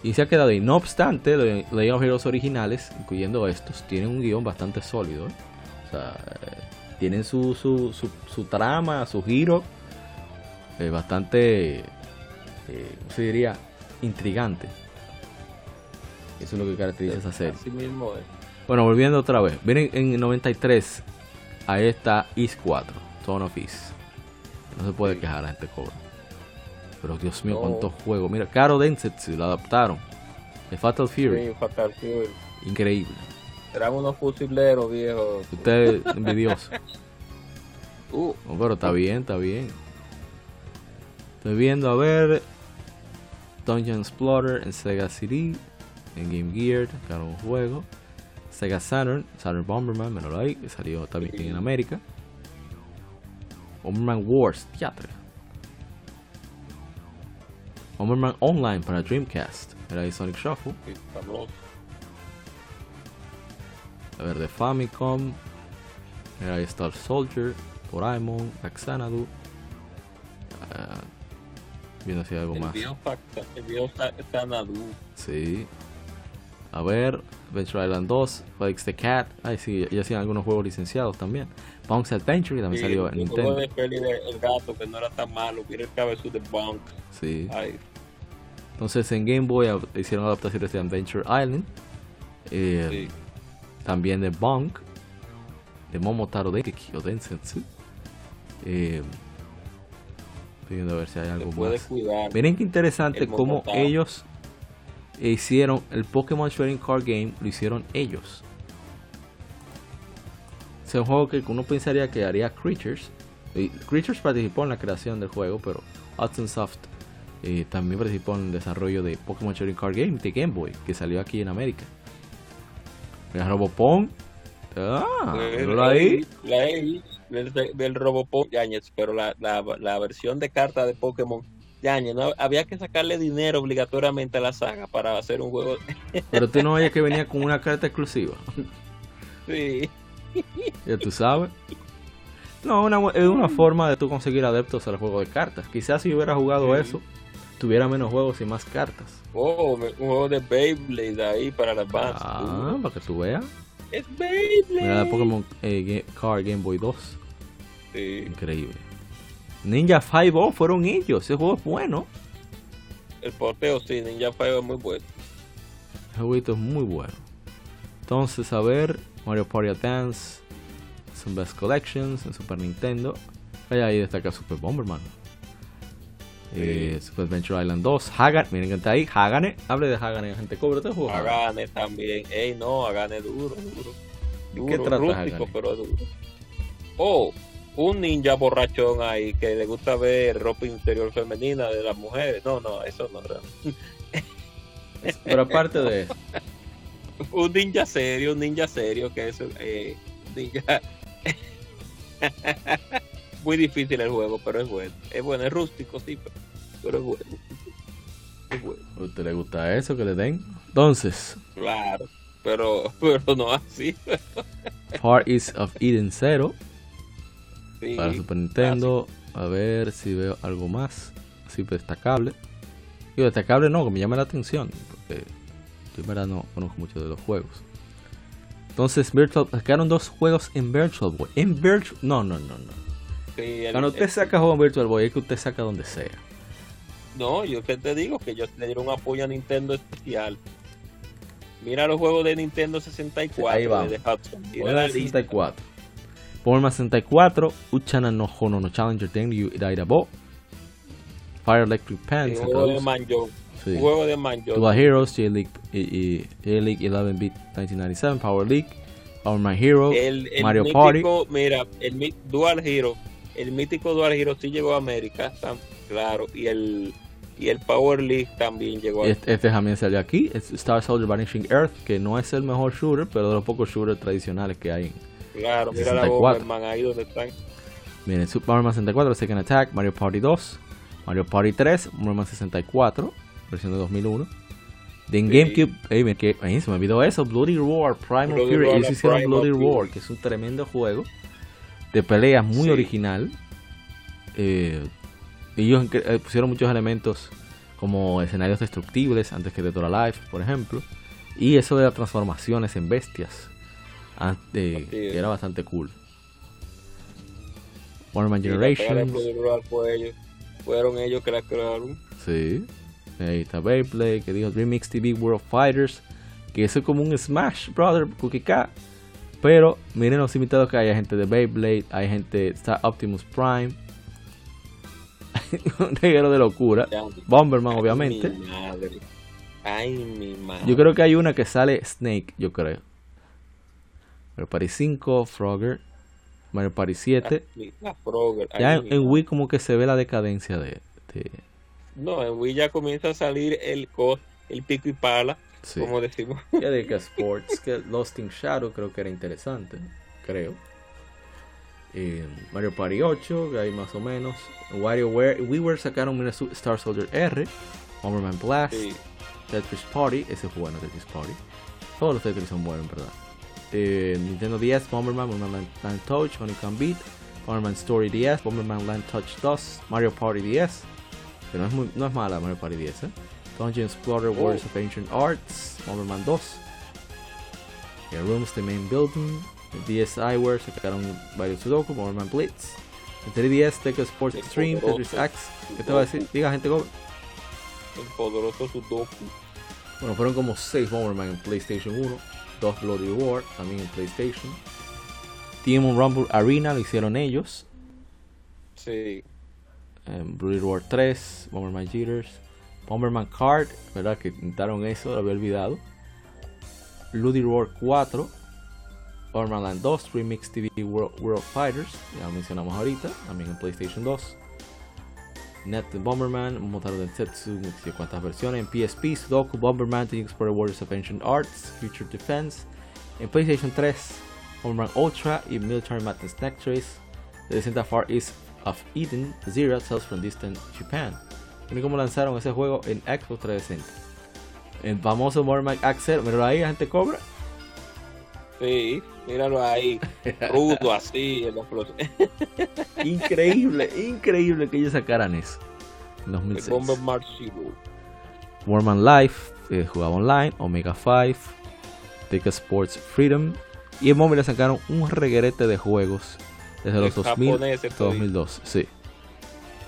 Y se ha quedado ahí. No obstante, los Legend of Heroes originales, incluyendo estos, tienen un guion bastante sólido. ¿eh? O sea, eh, tienen su, su, su, trama, su giro, eh, bastante, ¿cómo se diría? Intrigante. Eso es lo que caracteriza esa serie. Bueno, volviendo otra vez. Vienen en 93, ahí está East 4, Tone of East. No se puede quejar, la gente cobra. Pero Dios mío, cuántos juegos. Mira, Caro Densetsu lo adaptaron. El Fatal Fury. Fatal Fury. Increíble. Eran unos fusileros viejos. Usted envidioso. [laughs] uh. pero está bien, está bien. Estoy viendo a ver Dungeon Explorer en Sega CD, en Game Gear, claro, un juego. Sega Saturn, Saturn Bomberman, me lo like, que salió también en América. Bomberman Wars Theater. Bomberman Online para Dreamcast. Era ahí Sonic Shuffle. A ver, de Famicom. Era ahí Star Soldier, Doraemon, Xanadu. Uh, viendo si hay algo más. Sí. A ver, Adventure Island 2, Felix the Cat. Ay, sí, ya hacían algunos juegos licenciados también. Punk's Adventure también salió en Nintendo. de peli de El gato que no era tan malo, mira el cabezón de Bunk. Sí. Entonces en Game Boy hicieron adaptaciones de Adventure Island. Eh, también de Bunk. De Momotaro Dengeki o Densetsu. Eh, viendo a ver si hay algo más. Miren qué interesante cómo ellos hicieron el Pokémon Trading Card Game, lo hicieron ellos. Es un juego que uno pensaría que haría Creatures. Creatures participó en la creación del juego, pero Hudson Soft eh, también participó en el desarrollo de Pokémon Trading Card Game de Game Boy, que salió aquí en América. Mira, Robopong. Ah, la ahí. La del, del Robopong Yañez, pero la, la, la versión de carta de Pokémon Yañez, ¿no? había que sacarle dinero obligatoriamente a la saga para hacer un juego. Pero tú no veías que venía con una carta exclusiva. [laughs] Sí. [laughs] Ya tú sabes. No, es una forma de tú conseguir adeptos al juego de cartas. Quizás si hubiera jugado eso, tuviera menos juegos y más cartas. Oh, un juego de Beyblade ahí para las bandas. Ah, para que tú veas. Es Beyblade. Mira la Pokémon eh, Card Game Boy 2. Increíble. Ninja 5 fueron ellos. Ese juego es bueno. El porteo, sí, Ninja 5 es muy bueno. El jueguito es muy bueno. Entonces, a ver, Mario Party Advance, Some Best Collections en Super Nintendo. Ahí, destaca Super Bomberman. Eh, Super Adventure Island 2, Hagan, miren que está ahí, Hagane, hable de Hagane, gente cobre este juego. Hagane también, ey no, Hagane duro, duro. ¿De qué trata rústico, pero duro. Oh, un ninja borrachón ahí que le gusta ver ropa interior femenina de las mujeres. No, no, eso no. Pero aparte de [laughs] eso. [laughs] un ninja serio, un ninja serio, que es eh, ninja. [laughs] Muy difícil el juego, pero es bueno. Es bueno, es rústico, sí, pero, es bueno. Es bueno. ¿A usted le gusta eso que le den? Entonces. Claro, pero, pero no así. [laughs] Heart is of Eden Zero. para Super Nintendo. A ver si veo algo más. Así destacable. Digo, destacable no, que me llama la atención. Porque en verdad no conozco mucho de los juegos. Entonces, Virtual, sacaron dos juegos en Virtual Boy. En Virtual. No, no, no, no. Cuando usted saca juego en Virtual Boy, es que usted saca donde sea. No, yo que te digo que ellos le dieron un apoyo a Nintendo especial. Mira los juegos de Nintendo 64 Ahí va. de Hudson. 64. Forma 64, Uchana no Hono no Challenger Tenryu Irairabo. Fire Electric Pants. Sí. Juego de Manjo. Dual Heroes, J-League, J-League 11-bit 1997, Power League, Power My Hero, el, Mario mítico, Party. Mira, el Dual Hero, el mítico Dual Hero sí llegó a América, claro, y el Y el Power League también llegó. Este, este también salió aquí, es Star Soldier Vanishing Earth, que no es el mejor shooter, pero de los pocos shooters tradicionales que hay. Claro, mira la Bomberman ahí donde están. Miren, Super Mario 64, Second Attack, Mario Party 2, Mario Party 3, Mario 64, versión de 2001. De en GameCube, ahí se me olvidó eso, Bloody Roar, Primal Fury, ellos hicieron Bloody Roar, que es un tremendo juego de pelea muy original. Eh, ellos eh, pusieron muchos elementos como escenarios destructibles antes que de Dora Life, por ejemplo. Y eso de las transformaciones en bestias. que era bastante cool. Warman Generations. Fueron ellos que la crearon. Sí. Ahí está Beyblade, que dijo Remix TV World Fighters. Que eso es como un Smash Brother, Cookie Cat. Pero miren los invitados que hay. Hay gente de Beyblade, hay gente Star Optimus Prime. [laughs] un reguero de locura. Bomberman, obviamente. Ay, mi madre. Yo creo que hay una que sale Snake, yo creo. Mario Party 5, Frogger. Mario Party 7. ya en, Wii como que se ve la decadencia de, No, en Wii ya comienza a salir el, el pico y pala, como decimos. Ya de que Sports, que Lost in Shadow creo que era interesante, creo. Mario Party 8, que hay más o menos. WarioWare, WiiWare sacaron una Star Soldier R, Bomberman Blast, Tetris Party, ese es bueno, Tetris Party. Todos los Tetris son buenos, verdad. Eh, Nintendo DS, Bomberman, Bomberman Land Touch, Honeycomb Beat, Bomberman Story DS, Bomberman Land Touch 2, Mario Party DS, que no es, muy, no es mala Mario Party DS, ¿eh? Dungeon Explorer, Warriors of Ancient Arts, Bomberman 2, yeah, Rooms, The Main Building, DSiWare sacaron varios Sudoku, Bomberman Blitz, en 3DS, Tech Sports Extreme, Tetris Axe, ¿qué te va a decir? Diga gente, go. El poderoso Sudoku. Bueno, fueron como 6 Bomberman en PlayStation 1. 2 Bloody War, también en PlayStation. Team Rumble Arena lo hicieron ellos. Sí. Bloody War 3, Bomberman Jitters, Bomberman Card, ¿verdad? Que intentaron eso, lo había olvidado. Bloody War 4, Bomberman Land 2, Remix TV World, Fighters, ya lo mencionamos ahorita, también en PlayStation 2. Net Bomberman, Motaro Densetsu, no sé cuántas versiones. En PSP, Sudoku, Bomberman, The Explorer Warriors of Ancient Arts, Future Defense. En PlayStation 3, Bomberman Ultra y Military Madness Nectrace. The Descent Far East of Eden, Zero Tales from Distant Japan. Miren cómo lanzaron ese juego en Xbox 360. El famoso Bomberman Axel, pero ahí la gente cobra. Sí, míralo ahí, [laughs] rudo así, [laughs] Increíble, increíble que ellos sacaran eso. En 2006. Warman Life, eh, jugaba online, Omega 5, Take Sports Freedom. Y en móvil sacaron un reguerete de juegos desde los 2000 hasta 2002. Sí.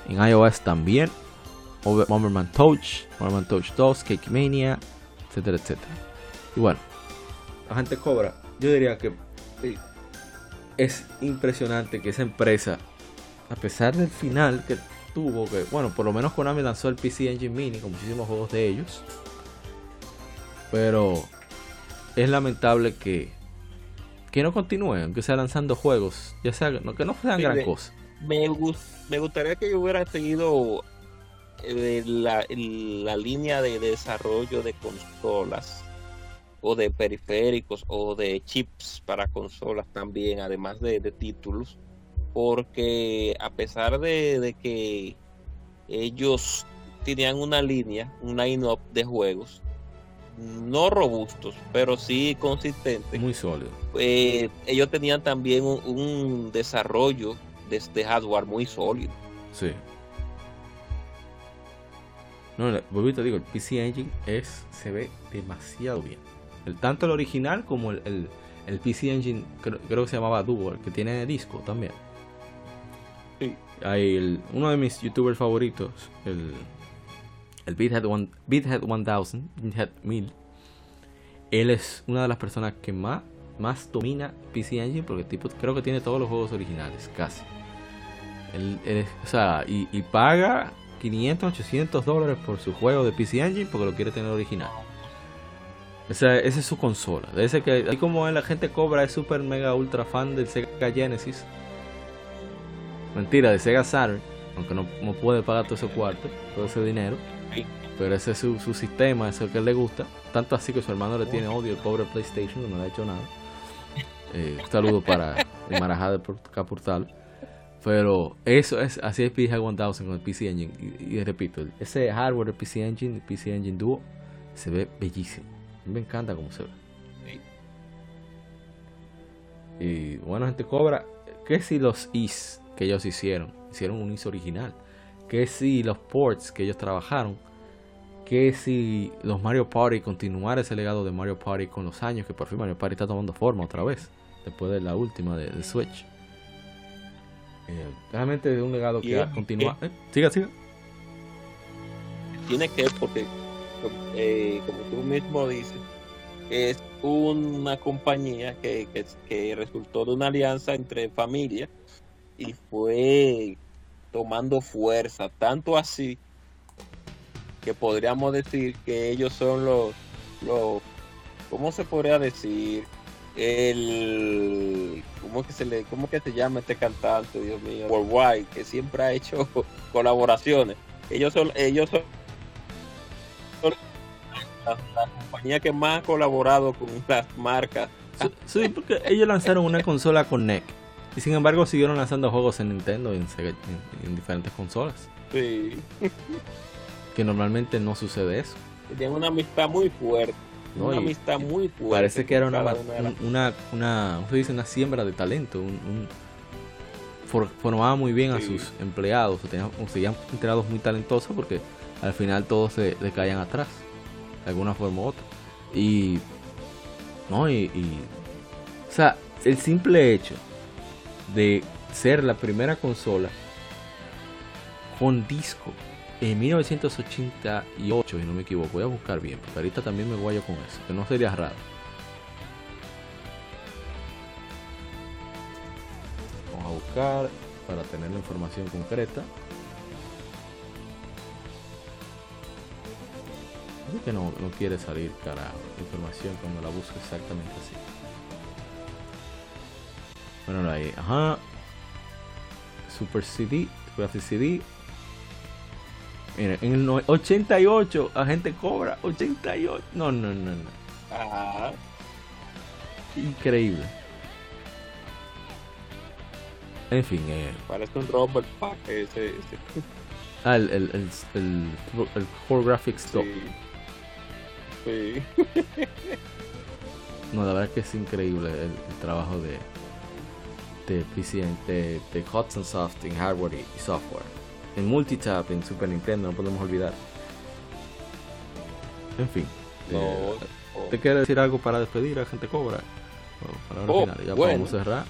En iOS también. Bomberman Touch, Bomberman Touch 2, Cake Mania, etcétera, etcétera. Y bueno, la gente cobra yo diría que es impresionante que esa empresa, a pesar del final que tuvo, que bueno, por lo menos Konami lanzó el PC Engine Mini con muchísimos juegos de ellos, pero es lamentable que que no continúen, aunque sea lanzando juegos, ya sea que no sean gran cosa. Me, me gustaría que hubiera seguido eh, la, la línea de desarrollo de consolas o de periféricos o de chips para consolas también, además de, títulos, porque a pesar de, que ellos tenían una línea, un line-up de juegos, no robustos, pero sí consistentes. Muy sólido. Eh, ellos tenían también un, desarrollo de este hardware muy sólido. Sí. No, te digo, el PC Engine es, se ve demasiado bien. El, tanto el original como el, el, PC Engine, creo, que se llamaba Duo, que tiene disco también. Sí. Hay uno de mis youtubers favoritos, el, el Beathead, One, Beathead 1000, Beathead 1000. Él es una de las personas que más, más domina PC Engine porque tipo, creo que tiene todos los juegos originales, casi. Él, o sea, y, paga 500, 800 dólares por su juego de PC Engine porque lo quiere tener original. Esa, esa es su consola. Ese que, así como la gente cobra, es super mega ultra fan del Sega Genesis. Mentira, de Sega Saturn. aunque no, no puede pagar todo ese cuarto, todo ese dinero. Pero ese es su, su sistema, es el que le gusta. Tanto así que su hermano le tiene odio al pobre PlayStation, no le ha hecho nada. Eh, un saludo para el Marajá de Capurtal. Pero eso es, así es PG 1000 con el PC Engine. Y, repito, ese hardware del PC Engine, el PC Engine Duo, se ve bellísimo. A mí me encanta cómo se ve. Y bueno, gente cobra. ¿Qué si los is que ellos hicieron? Hicieron un is original. ¿Qué si los ports que ellos trabajaron? ¿Qué si los Mario Party continuar ese legado de Mario Party con los años? Que por fin Mario Party está tomando forma otra vez. Después de la última de Switch. Eh, realmente es un legado que ha continuado. Eh, siga, siga. Tiene que, porque, eh, como tú mismo dices, es una compañía que, que, resultó de una alianza entre familias y fue tomando fuerza, tanto así que podríamos decir que ellos son los, los ¿cómo se podría decir? el ¿cómo que se le cómo que se llama este cantante Dios mío Worldwide que siempre ha hecho [laughs] colaboraciones. Ellos son ellos son, la, compañía que más ha colaborado con las marcas. Sí, porque ellos lanzaron una consola con NEC y sin embargo siguieron lanzando juegos en Nintendo y en, en, diferentes consolas sí [laughs] que normalmente no sucede eso tienen una amistad muy fuerte una amistad muy fuerte. Parece que era una, una, una, dice? una siembra de talento. Un, formaba muy bien a sus empleados. O tenían, seguían empleados muy talentosos porque al final todos se le caían atrás. De alguna forma u otra. Y. No, y, y. O sea, el simple hecho de ser la primera consola con disco en 1988, si no me equivoco, voy a buscar bien, porque ahorita también me guayo con eso, que no sería raro. Vamos a buscar para tener la información concreta. Que no, no quiere salir cara la información cuando la busco exactamente así. Bueno, ahí, ajá. Super CD, Graphic CD, Mira, en el 88 la gente cobra 88. No, no, no, no. Ajá. Increíble. En fin, eh. Parece un Robert Pack ese, ese. Ah, el, el, el, el, el Core Graphics Top. Sí. [laughs] no, la verdad es que es increíble el, trabajo de de PC, de, de Hudson Soft en hardware y software en multitap en Super Nintendo, no podemos olvidar. En fin. Eh, ¿Te quiere decir algo para despedir a Gente Cobra? para oh, final, ya podemos cerrar.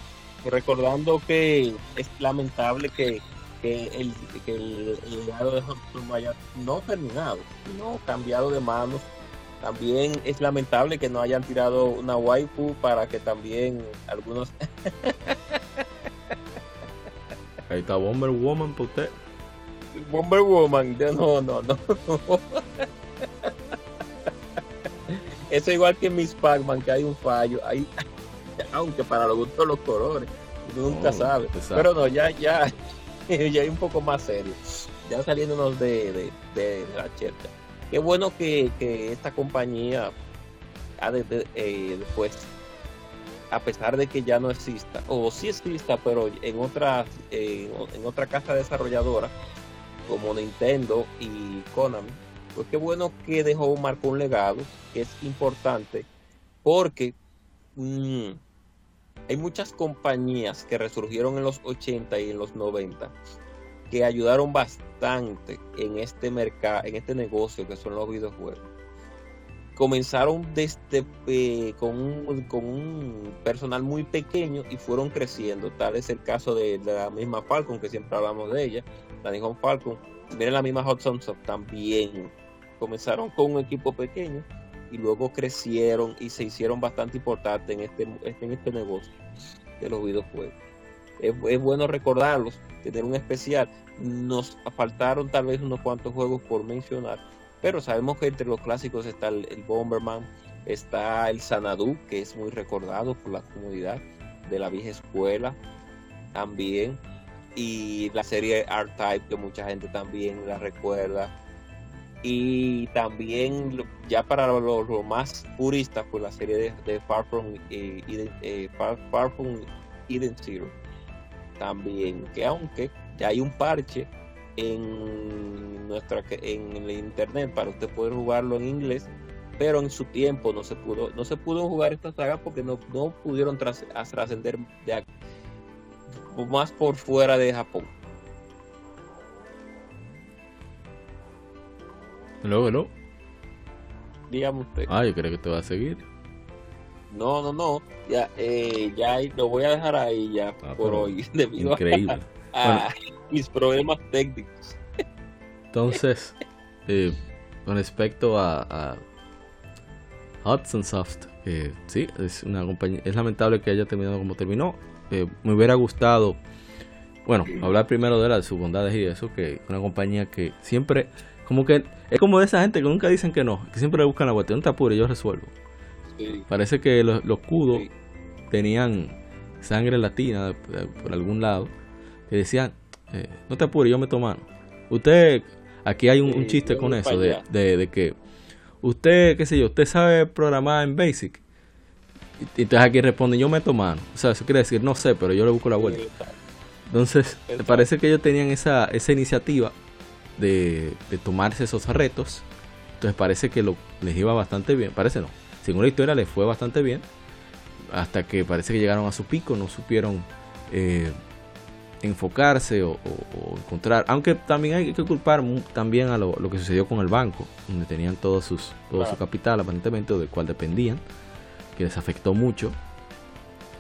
Recordando que es lamentable que, que el, que el, legado de Hudson haya no terminado, sino cambiado de manos. También es lamentable que no hayan tirado una waifu para que también algunos... [laughs] Ahí está Bomber Woman para usted. Bomber Woman, no, no, no. Eso igual que Miss Pac-Man, que hay un fallo. Hay, [laughs] aunque para los gustos los colores, nunca oh, sabe. Pero no, ya, ya, [laughs] ya hay un poco más serio. Ya saliéndonos de, de, de la chercha. Qué bueno que, que esta compañía ha de, eh, después, a pesar de que ya no exista, o sí exista, pero en otra, eh, en otra casa desarrolladora, como Nintendo y Konami, pues qué bueno que dejó marcó un legado que es importante porque mm, hay muchas compañías que resurgieron en los 80 y en los 90 que ayudaron bastante en este mercado, en este negocio que son los videojuegos. Comenzaron desde eh, con, un, con, un, personal muy pequeño y fueron creciendo. Tal es el caso de, la misma Falcon, que siempre hablamos de ella, la Nihon Falcon, miren la misma Hudson Soft también comenzaron con un equipo pequeño y luego crecieron y se hicieron bastante importantes en este, en este negocio de los videojuegos. Es, bueno recordarlos, tener un especial. Nos faltaron tal vez unos cuantos juegos por mencionar, pero sabemos que entre los clásicos está el, Bomberman, está el Sanadu, que es muy recordado por la comunidad de la vieja escuela también y la serie R-Type que mucha gente también la recuerda. Y también ya para los más puristas pues la serie de, Far From eh, eh, Far, From Eden Zero también que aunque ya hay un parche en nuestra en el internet para usted poder jugarlo en inglés pero en su tiempo no se pudo no se pudo jugar esta saga porque no, no pudieron trascender de más por fuera de Japón Luego, no. Dígame usted. Ah, yo creo que te va a seguir. No, no, no. Ya, eh, ya lo voy a dejar ahí ya ah, por hoy. [laughs] Debido increíble. [laughs] A, mis problemas técnicos. Entonces, eh, con respecto a, a Hudson Soft, eh, sí, es una compañía. Es lamentable que haya terminado como terminó. Eh, me hubiera gustado, bueno, hablar primero de, la, de sus bondades y eso, que una compañía que siempre como que es como de esa gente que nunca dicen que no, que siempre buscan la vuelta. No te apures, yo resuelvo. Parece que los, los kudos tenían sangre latina por algún lado. Que decían, eh, no te apures, yo me tomo Usted, aquí hay un, chiste con eso, de, de, que usted, qué sé yo, usted sabe programar en Basic. Y, entonces aquí responde, yo meto mano. O sea, eso quiere decir, no sé, pero yo le busco la vuelta. Entonces, me parece que ellos tenían esa, esa iniciativa de, tomarse esos retos. Entonces parece que lo, les iba bastante bien. Parece no. Según la historia les fue bastante bien. Hasta que parece que llegaron a su pico. No supieron eh, enfocarse o, encontrar. Aunque también hay que culpar también a lo, que sucedió con el banco. Donde tenían todos sus, todo su capital aparentemente. Del cual dependían. Que les afectó mucho.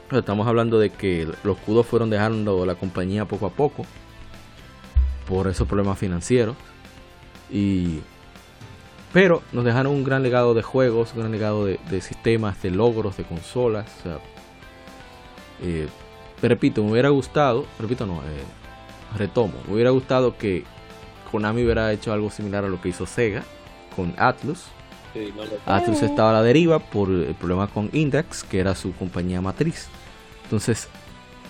Pero estamos hablando de que los kudos fueron dejando la compañía poco a poco por esos problemas financieros. Y, pero nos dejaron un gran legado de juegos, un gran legado de, sistemas, de logros, de consolas. Eh, repito, me hubiera gustado, repito, no, eh, retomo, me hubiera gustado que Konami hubiera hecho algo similar a lo que hizo Sega con Atlus. Atlus estaba a la deriva por el problema con Index, que era su compañía matriz. Entonces,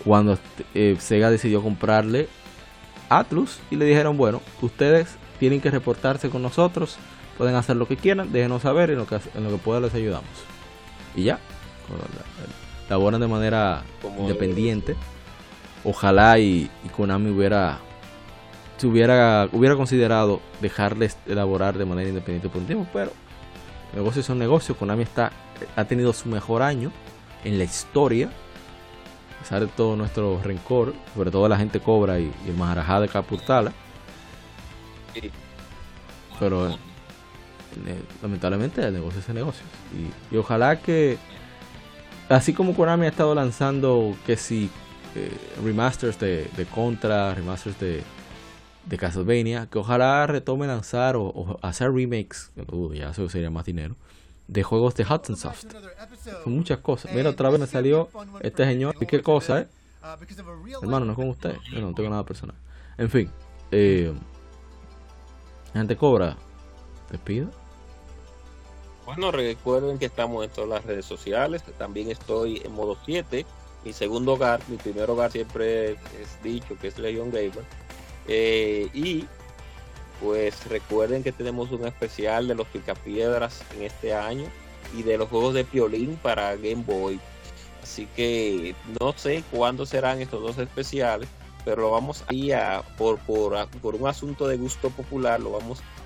cuando eh, Sega decidió comprarle Atlus y le dijeron, bueno, ustedes tienen que reportarse con nosotros, pueden hacer lo que quieran, déjenos saber en lo que, en lo que pueda les ayudamos. Y ya, laboran de manera independiente. Ojalá y, Konami hubiera, si hubiera, hubiera considerado dejarles elaborar de manera independiente por un tiempo, pero negocios son negocios. Konami está, ha tenido su mejor año en la historia a pesar de todo nuestro rencor, sobre todo la gente cobra y, el Maharajá de Capurtala. Pero eh, lamentablemente el negocio es el negocio. Y, ojalá que, así como Konami ha estado lanzando que si eh, remasters de, Contra, remasters de, de Castlevania, que ojalá retome lanzar o, hacer remakes, ya eso sería más dinero, de juegos de Hudson Soft. Son muchas cosas. Mira, otra vez me salió este señor. ¿Y qué cosa, eh? Hermano, no es con usted. Yo no tengo nada personal. En fin. Eh, gente cobra. ¿Te pido? Bueno, recuerden que estamos en todas las redes sociales. También estoy en modo 7. Mi segundo hogar, mi primer hogar siempre es dicho que es Legion Gamer. Eh, y pues recuerden que tenemos un especial de los picapiedras en este año y de los juegos de violín para Game Boy. Así que no sé cuándo serán estos dos especiales, pero lo vamos a, por, por, por un asunto de gusto popular, lo vamos a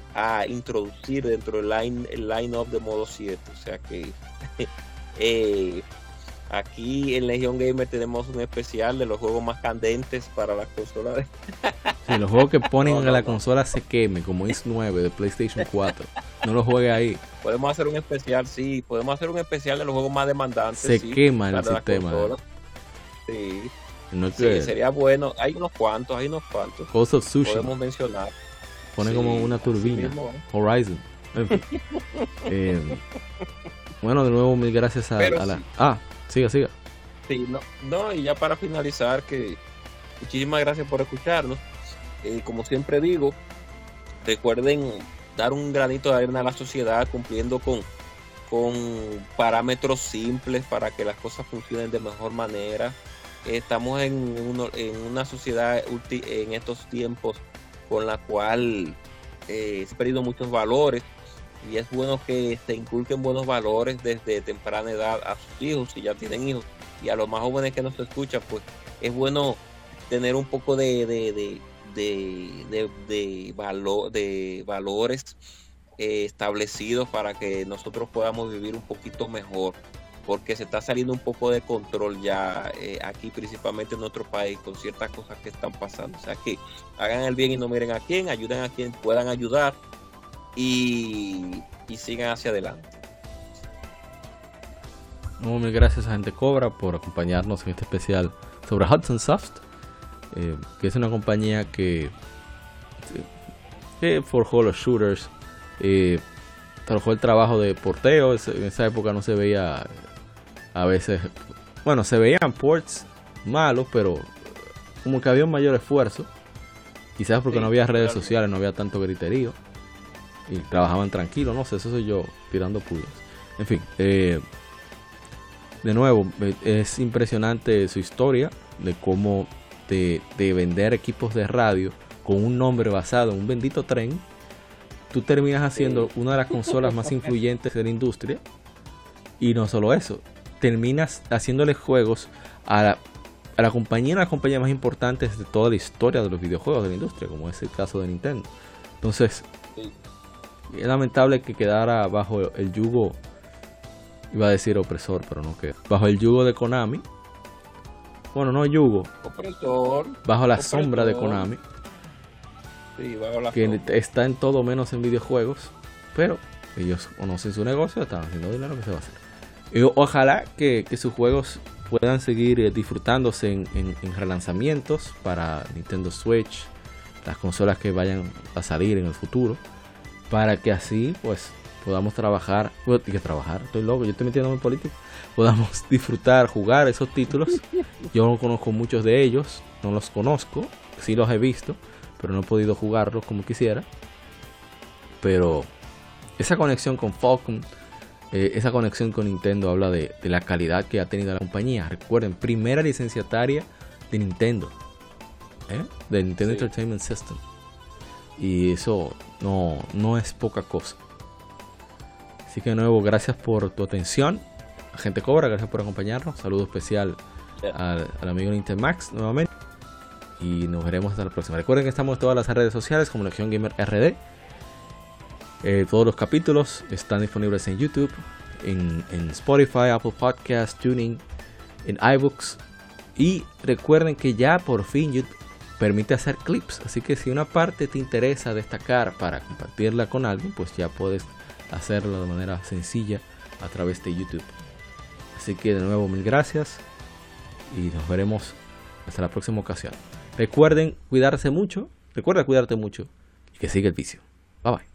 introducir dentro del line, el line-up de modo 7. O sea que [laughs] eh, Aquí en Legion Gamer tenemos un especial de los juegos más candentes para las consolas. Sí, los juegos que [laughs] ponen que la consola se queme, como Is 9 de PlayStation 4. No lo juegue ahí. Podemos hacer un especial, sí. Podemos hacer un especial de los juegos más demandantes. Se quema en el sistema. Sí. sería bueno. Hay unos cuantos, hay unos cuantos. Ghost of Podemos mencionar. Pone como una turbina. Horizon. [laughs] Eh, bueno, de nuevo, mil gracias a, la. Ah, Siga, siga. Sí, no, no, y ya para finalizar, que muchísimas gracias por escucharnos. Eh, como siempre digo, recuerden dar un granito de arena a la sociedad cumpliendo con, con parámetros simples para que las cosas funcionen de mejor manera. estamos en, en una sociedad en estos tiempos con la cual eh, se perdido muchos valores y es bueno que se inculquen buenos valores desde temprana edad a sus hijos si ya tienen hijos y a los más jóvenes que nos escuchan pues es bueno tener un poco de, de, de, de, de, valor, de valores eh, establecidos para que nosotros podamos vivir un poquito mejor porque se está saliendo un poco de control ya eh, aquí, principalmente en nuestro país, con ciertas cosas que están pasando. O sea que hagan el bien y no miren a quién, ayuden a quien puedan ayudar y, sigan hacia adelante. Muy gracias a Gente Cobra por acompañarnos en este especial sobre Hudson Soft, eh, que es una compañía que, que forjó los shooters, eh, trabajó el trabajo de porteo, en esa época no se veía a veces, bueno, se veían ports malos, pero como que había un mayor esfuerzo, quizás porque no había redes sociales, no había tanto griterío y trabajaban tranquilos, no sé, eso soy yo tirando pulgas. En fin, eh, de nuevo, eh, es impresionante su historia de cómo de, de, vender equipos de radio con un nombre basado en un bendito tren, tú terminas haciendo una de las consolas más [laughs] influyentes de la industria. Y no solo eso, terminas haciéndole juegos a la, a la compañía, una de las compañías más importantes de toda la historia de los videojuegos de la industria, como es el caso de Nintendo. Entonces, es lamentable que quedara bajo el yugo, iba a decir opresor, pero no queda, bajo el yugo de Konami. Bueno, no yugo. Opresor. Bajo la sombra de Konami. que está en todo menos en videojuegos. Pero ellos conocen su negocio, están haciendo dinero que se va a hacer. Ojalá que, sus juegos puedan seguir eh, disfrutándose en, en relanzamientos para Nintendo Switch, las consolas que vayan a salir en el futuro para que así pues podamos trabajar, que trabajar, estoy loco, yo estoy metiendo en política, podamos [laughs] disfrutar, jugar esos títulos. Yo no conozco muchos de ellos, no los conozco, sí los he visto, pero no he podido jugarlos como quisiera. Pero esa conexión con Falcon, eh, esa conexión con Nintendo habla de, la calidad que ha tenido la compañía. Recuerden, primera licenciataria de Nintendo, ¿eh? de Nintendo Entertainment System. Y eso no, no es poca cosa. Así que de nuevo, gracias por tu atención. Gente Cobra, gracias por acompañarnos. Saludo especial al, amigo Nintemax nuevamente. Y nos veremos hasta la próxima. Recuerden que estamos en todas las redes sociales como Legion Gamer RD. Eh, todos los capítulos están disponibles en YouTube, en, en Spotify, Apple Podcasts, Tuning, en iBooks. Y recuerden que ya por fin YouTube permite hacer clips. Así que si una parte te interesa destacar para compartirla con alguien, pues ya puedes hacerlo de manera sencilla a través de YouTube. Así que de nuevo mil gracias y nos veremos hasta la próxima ocasión. Recuerden cuidarse mucho, recuerda cuidarte mucho y que siga el vicio. Bye bye.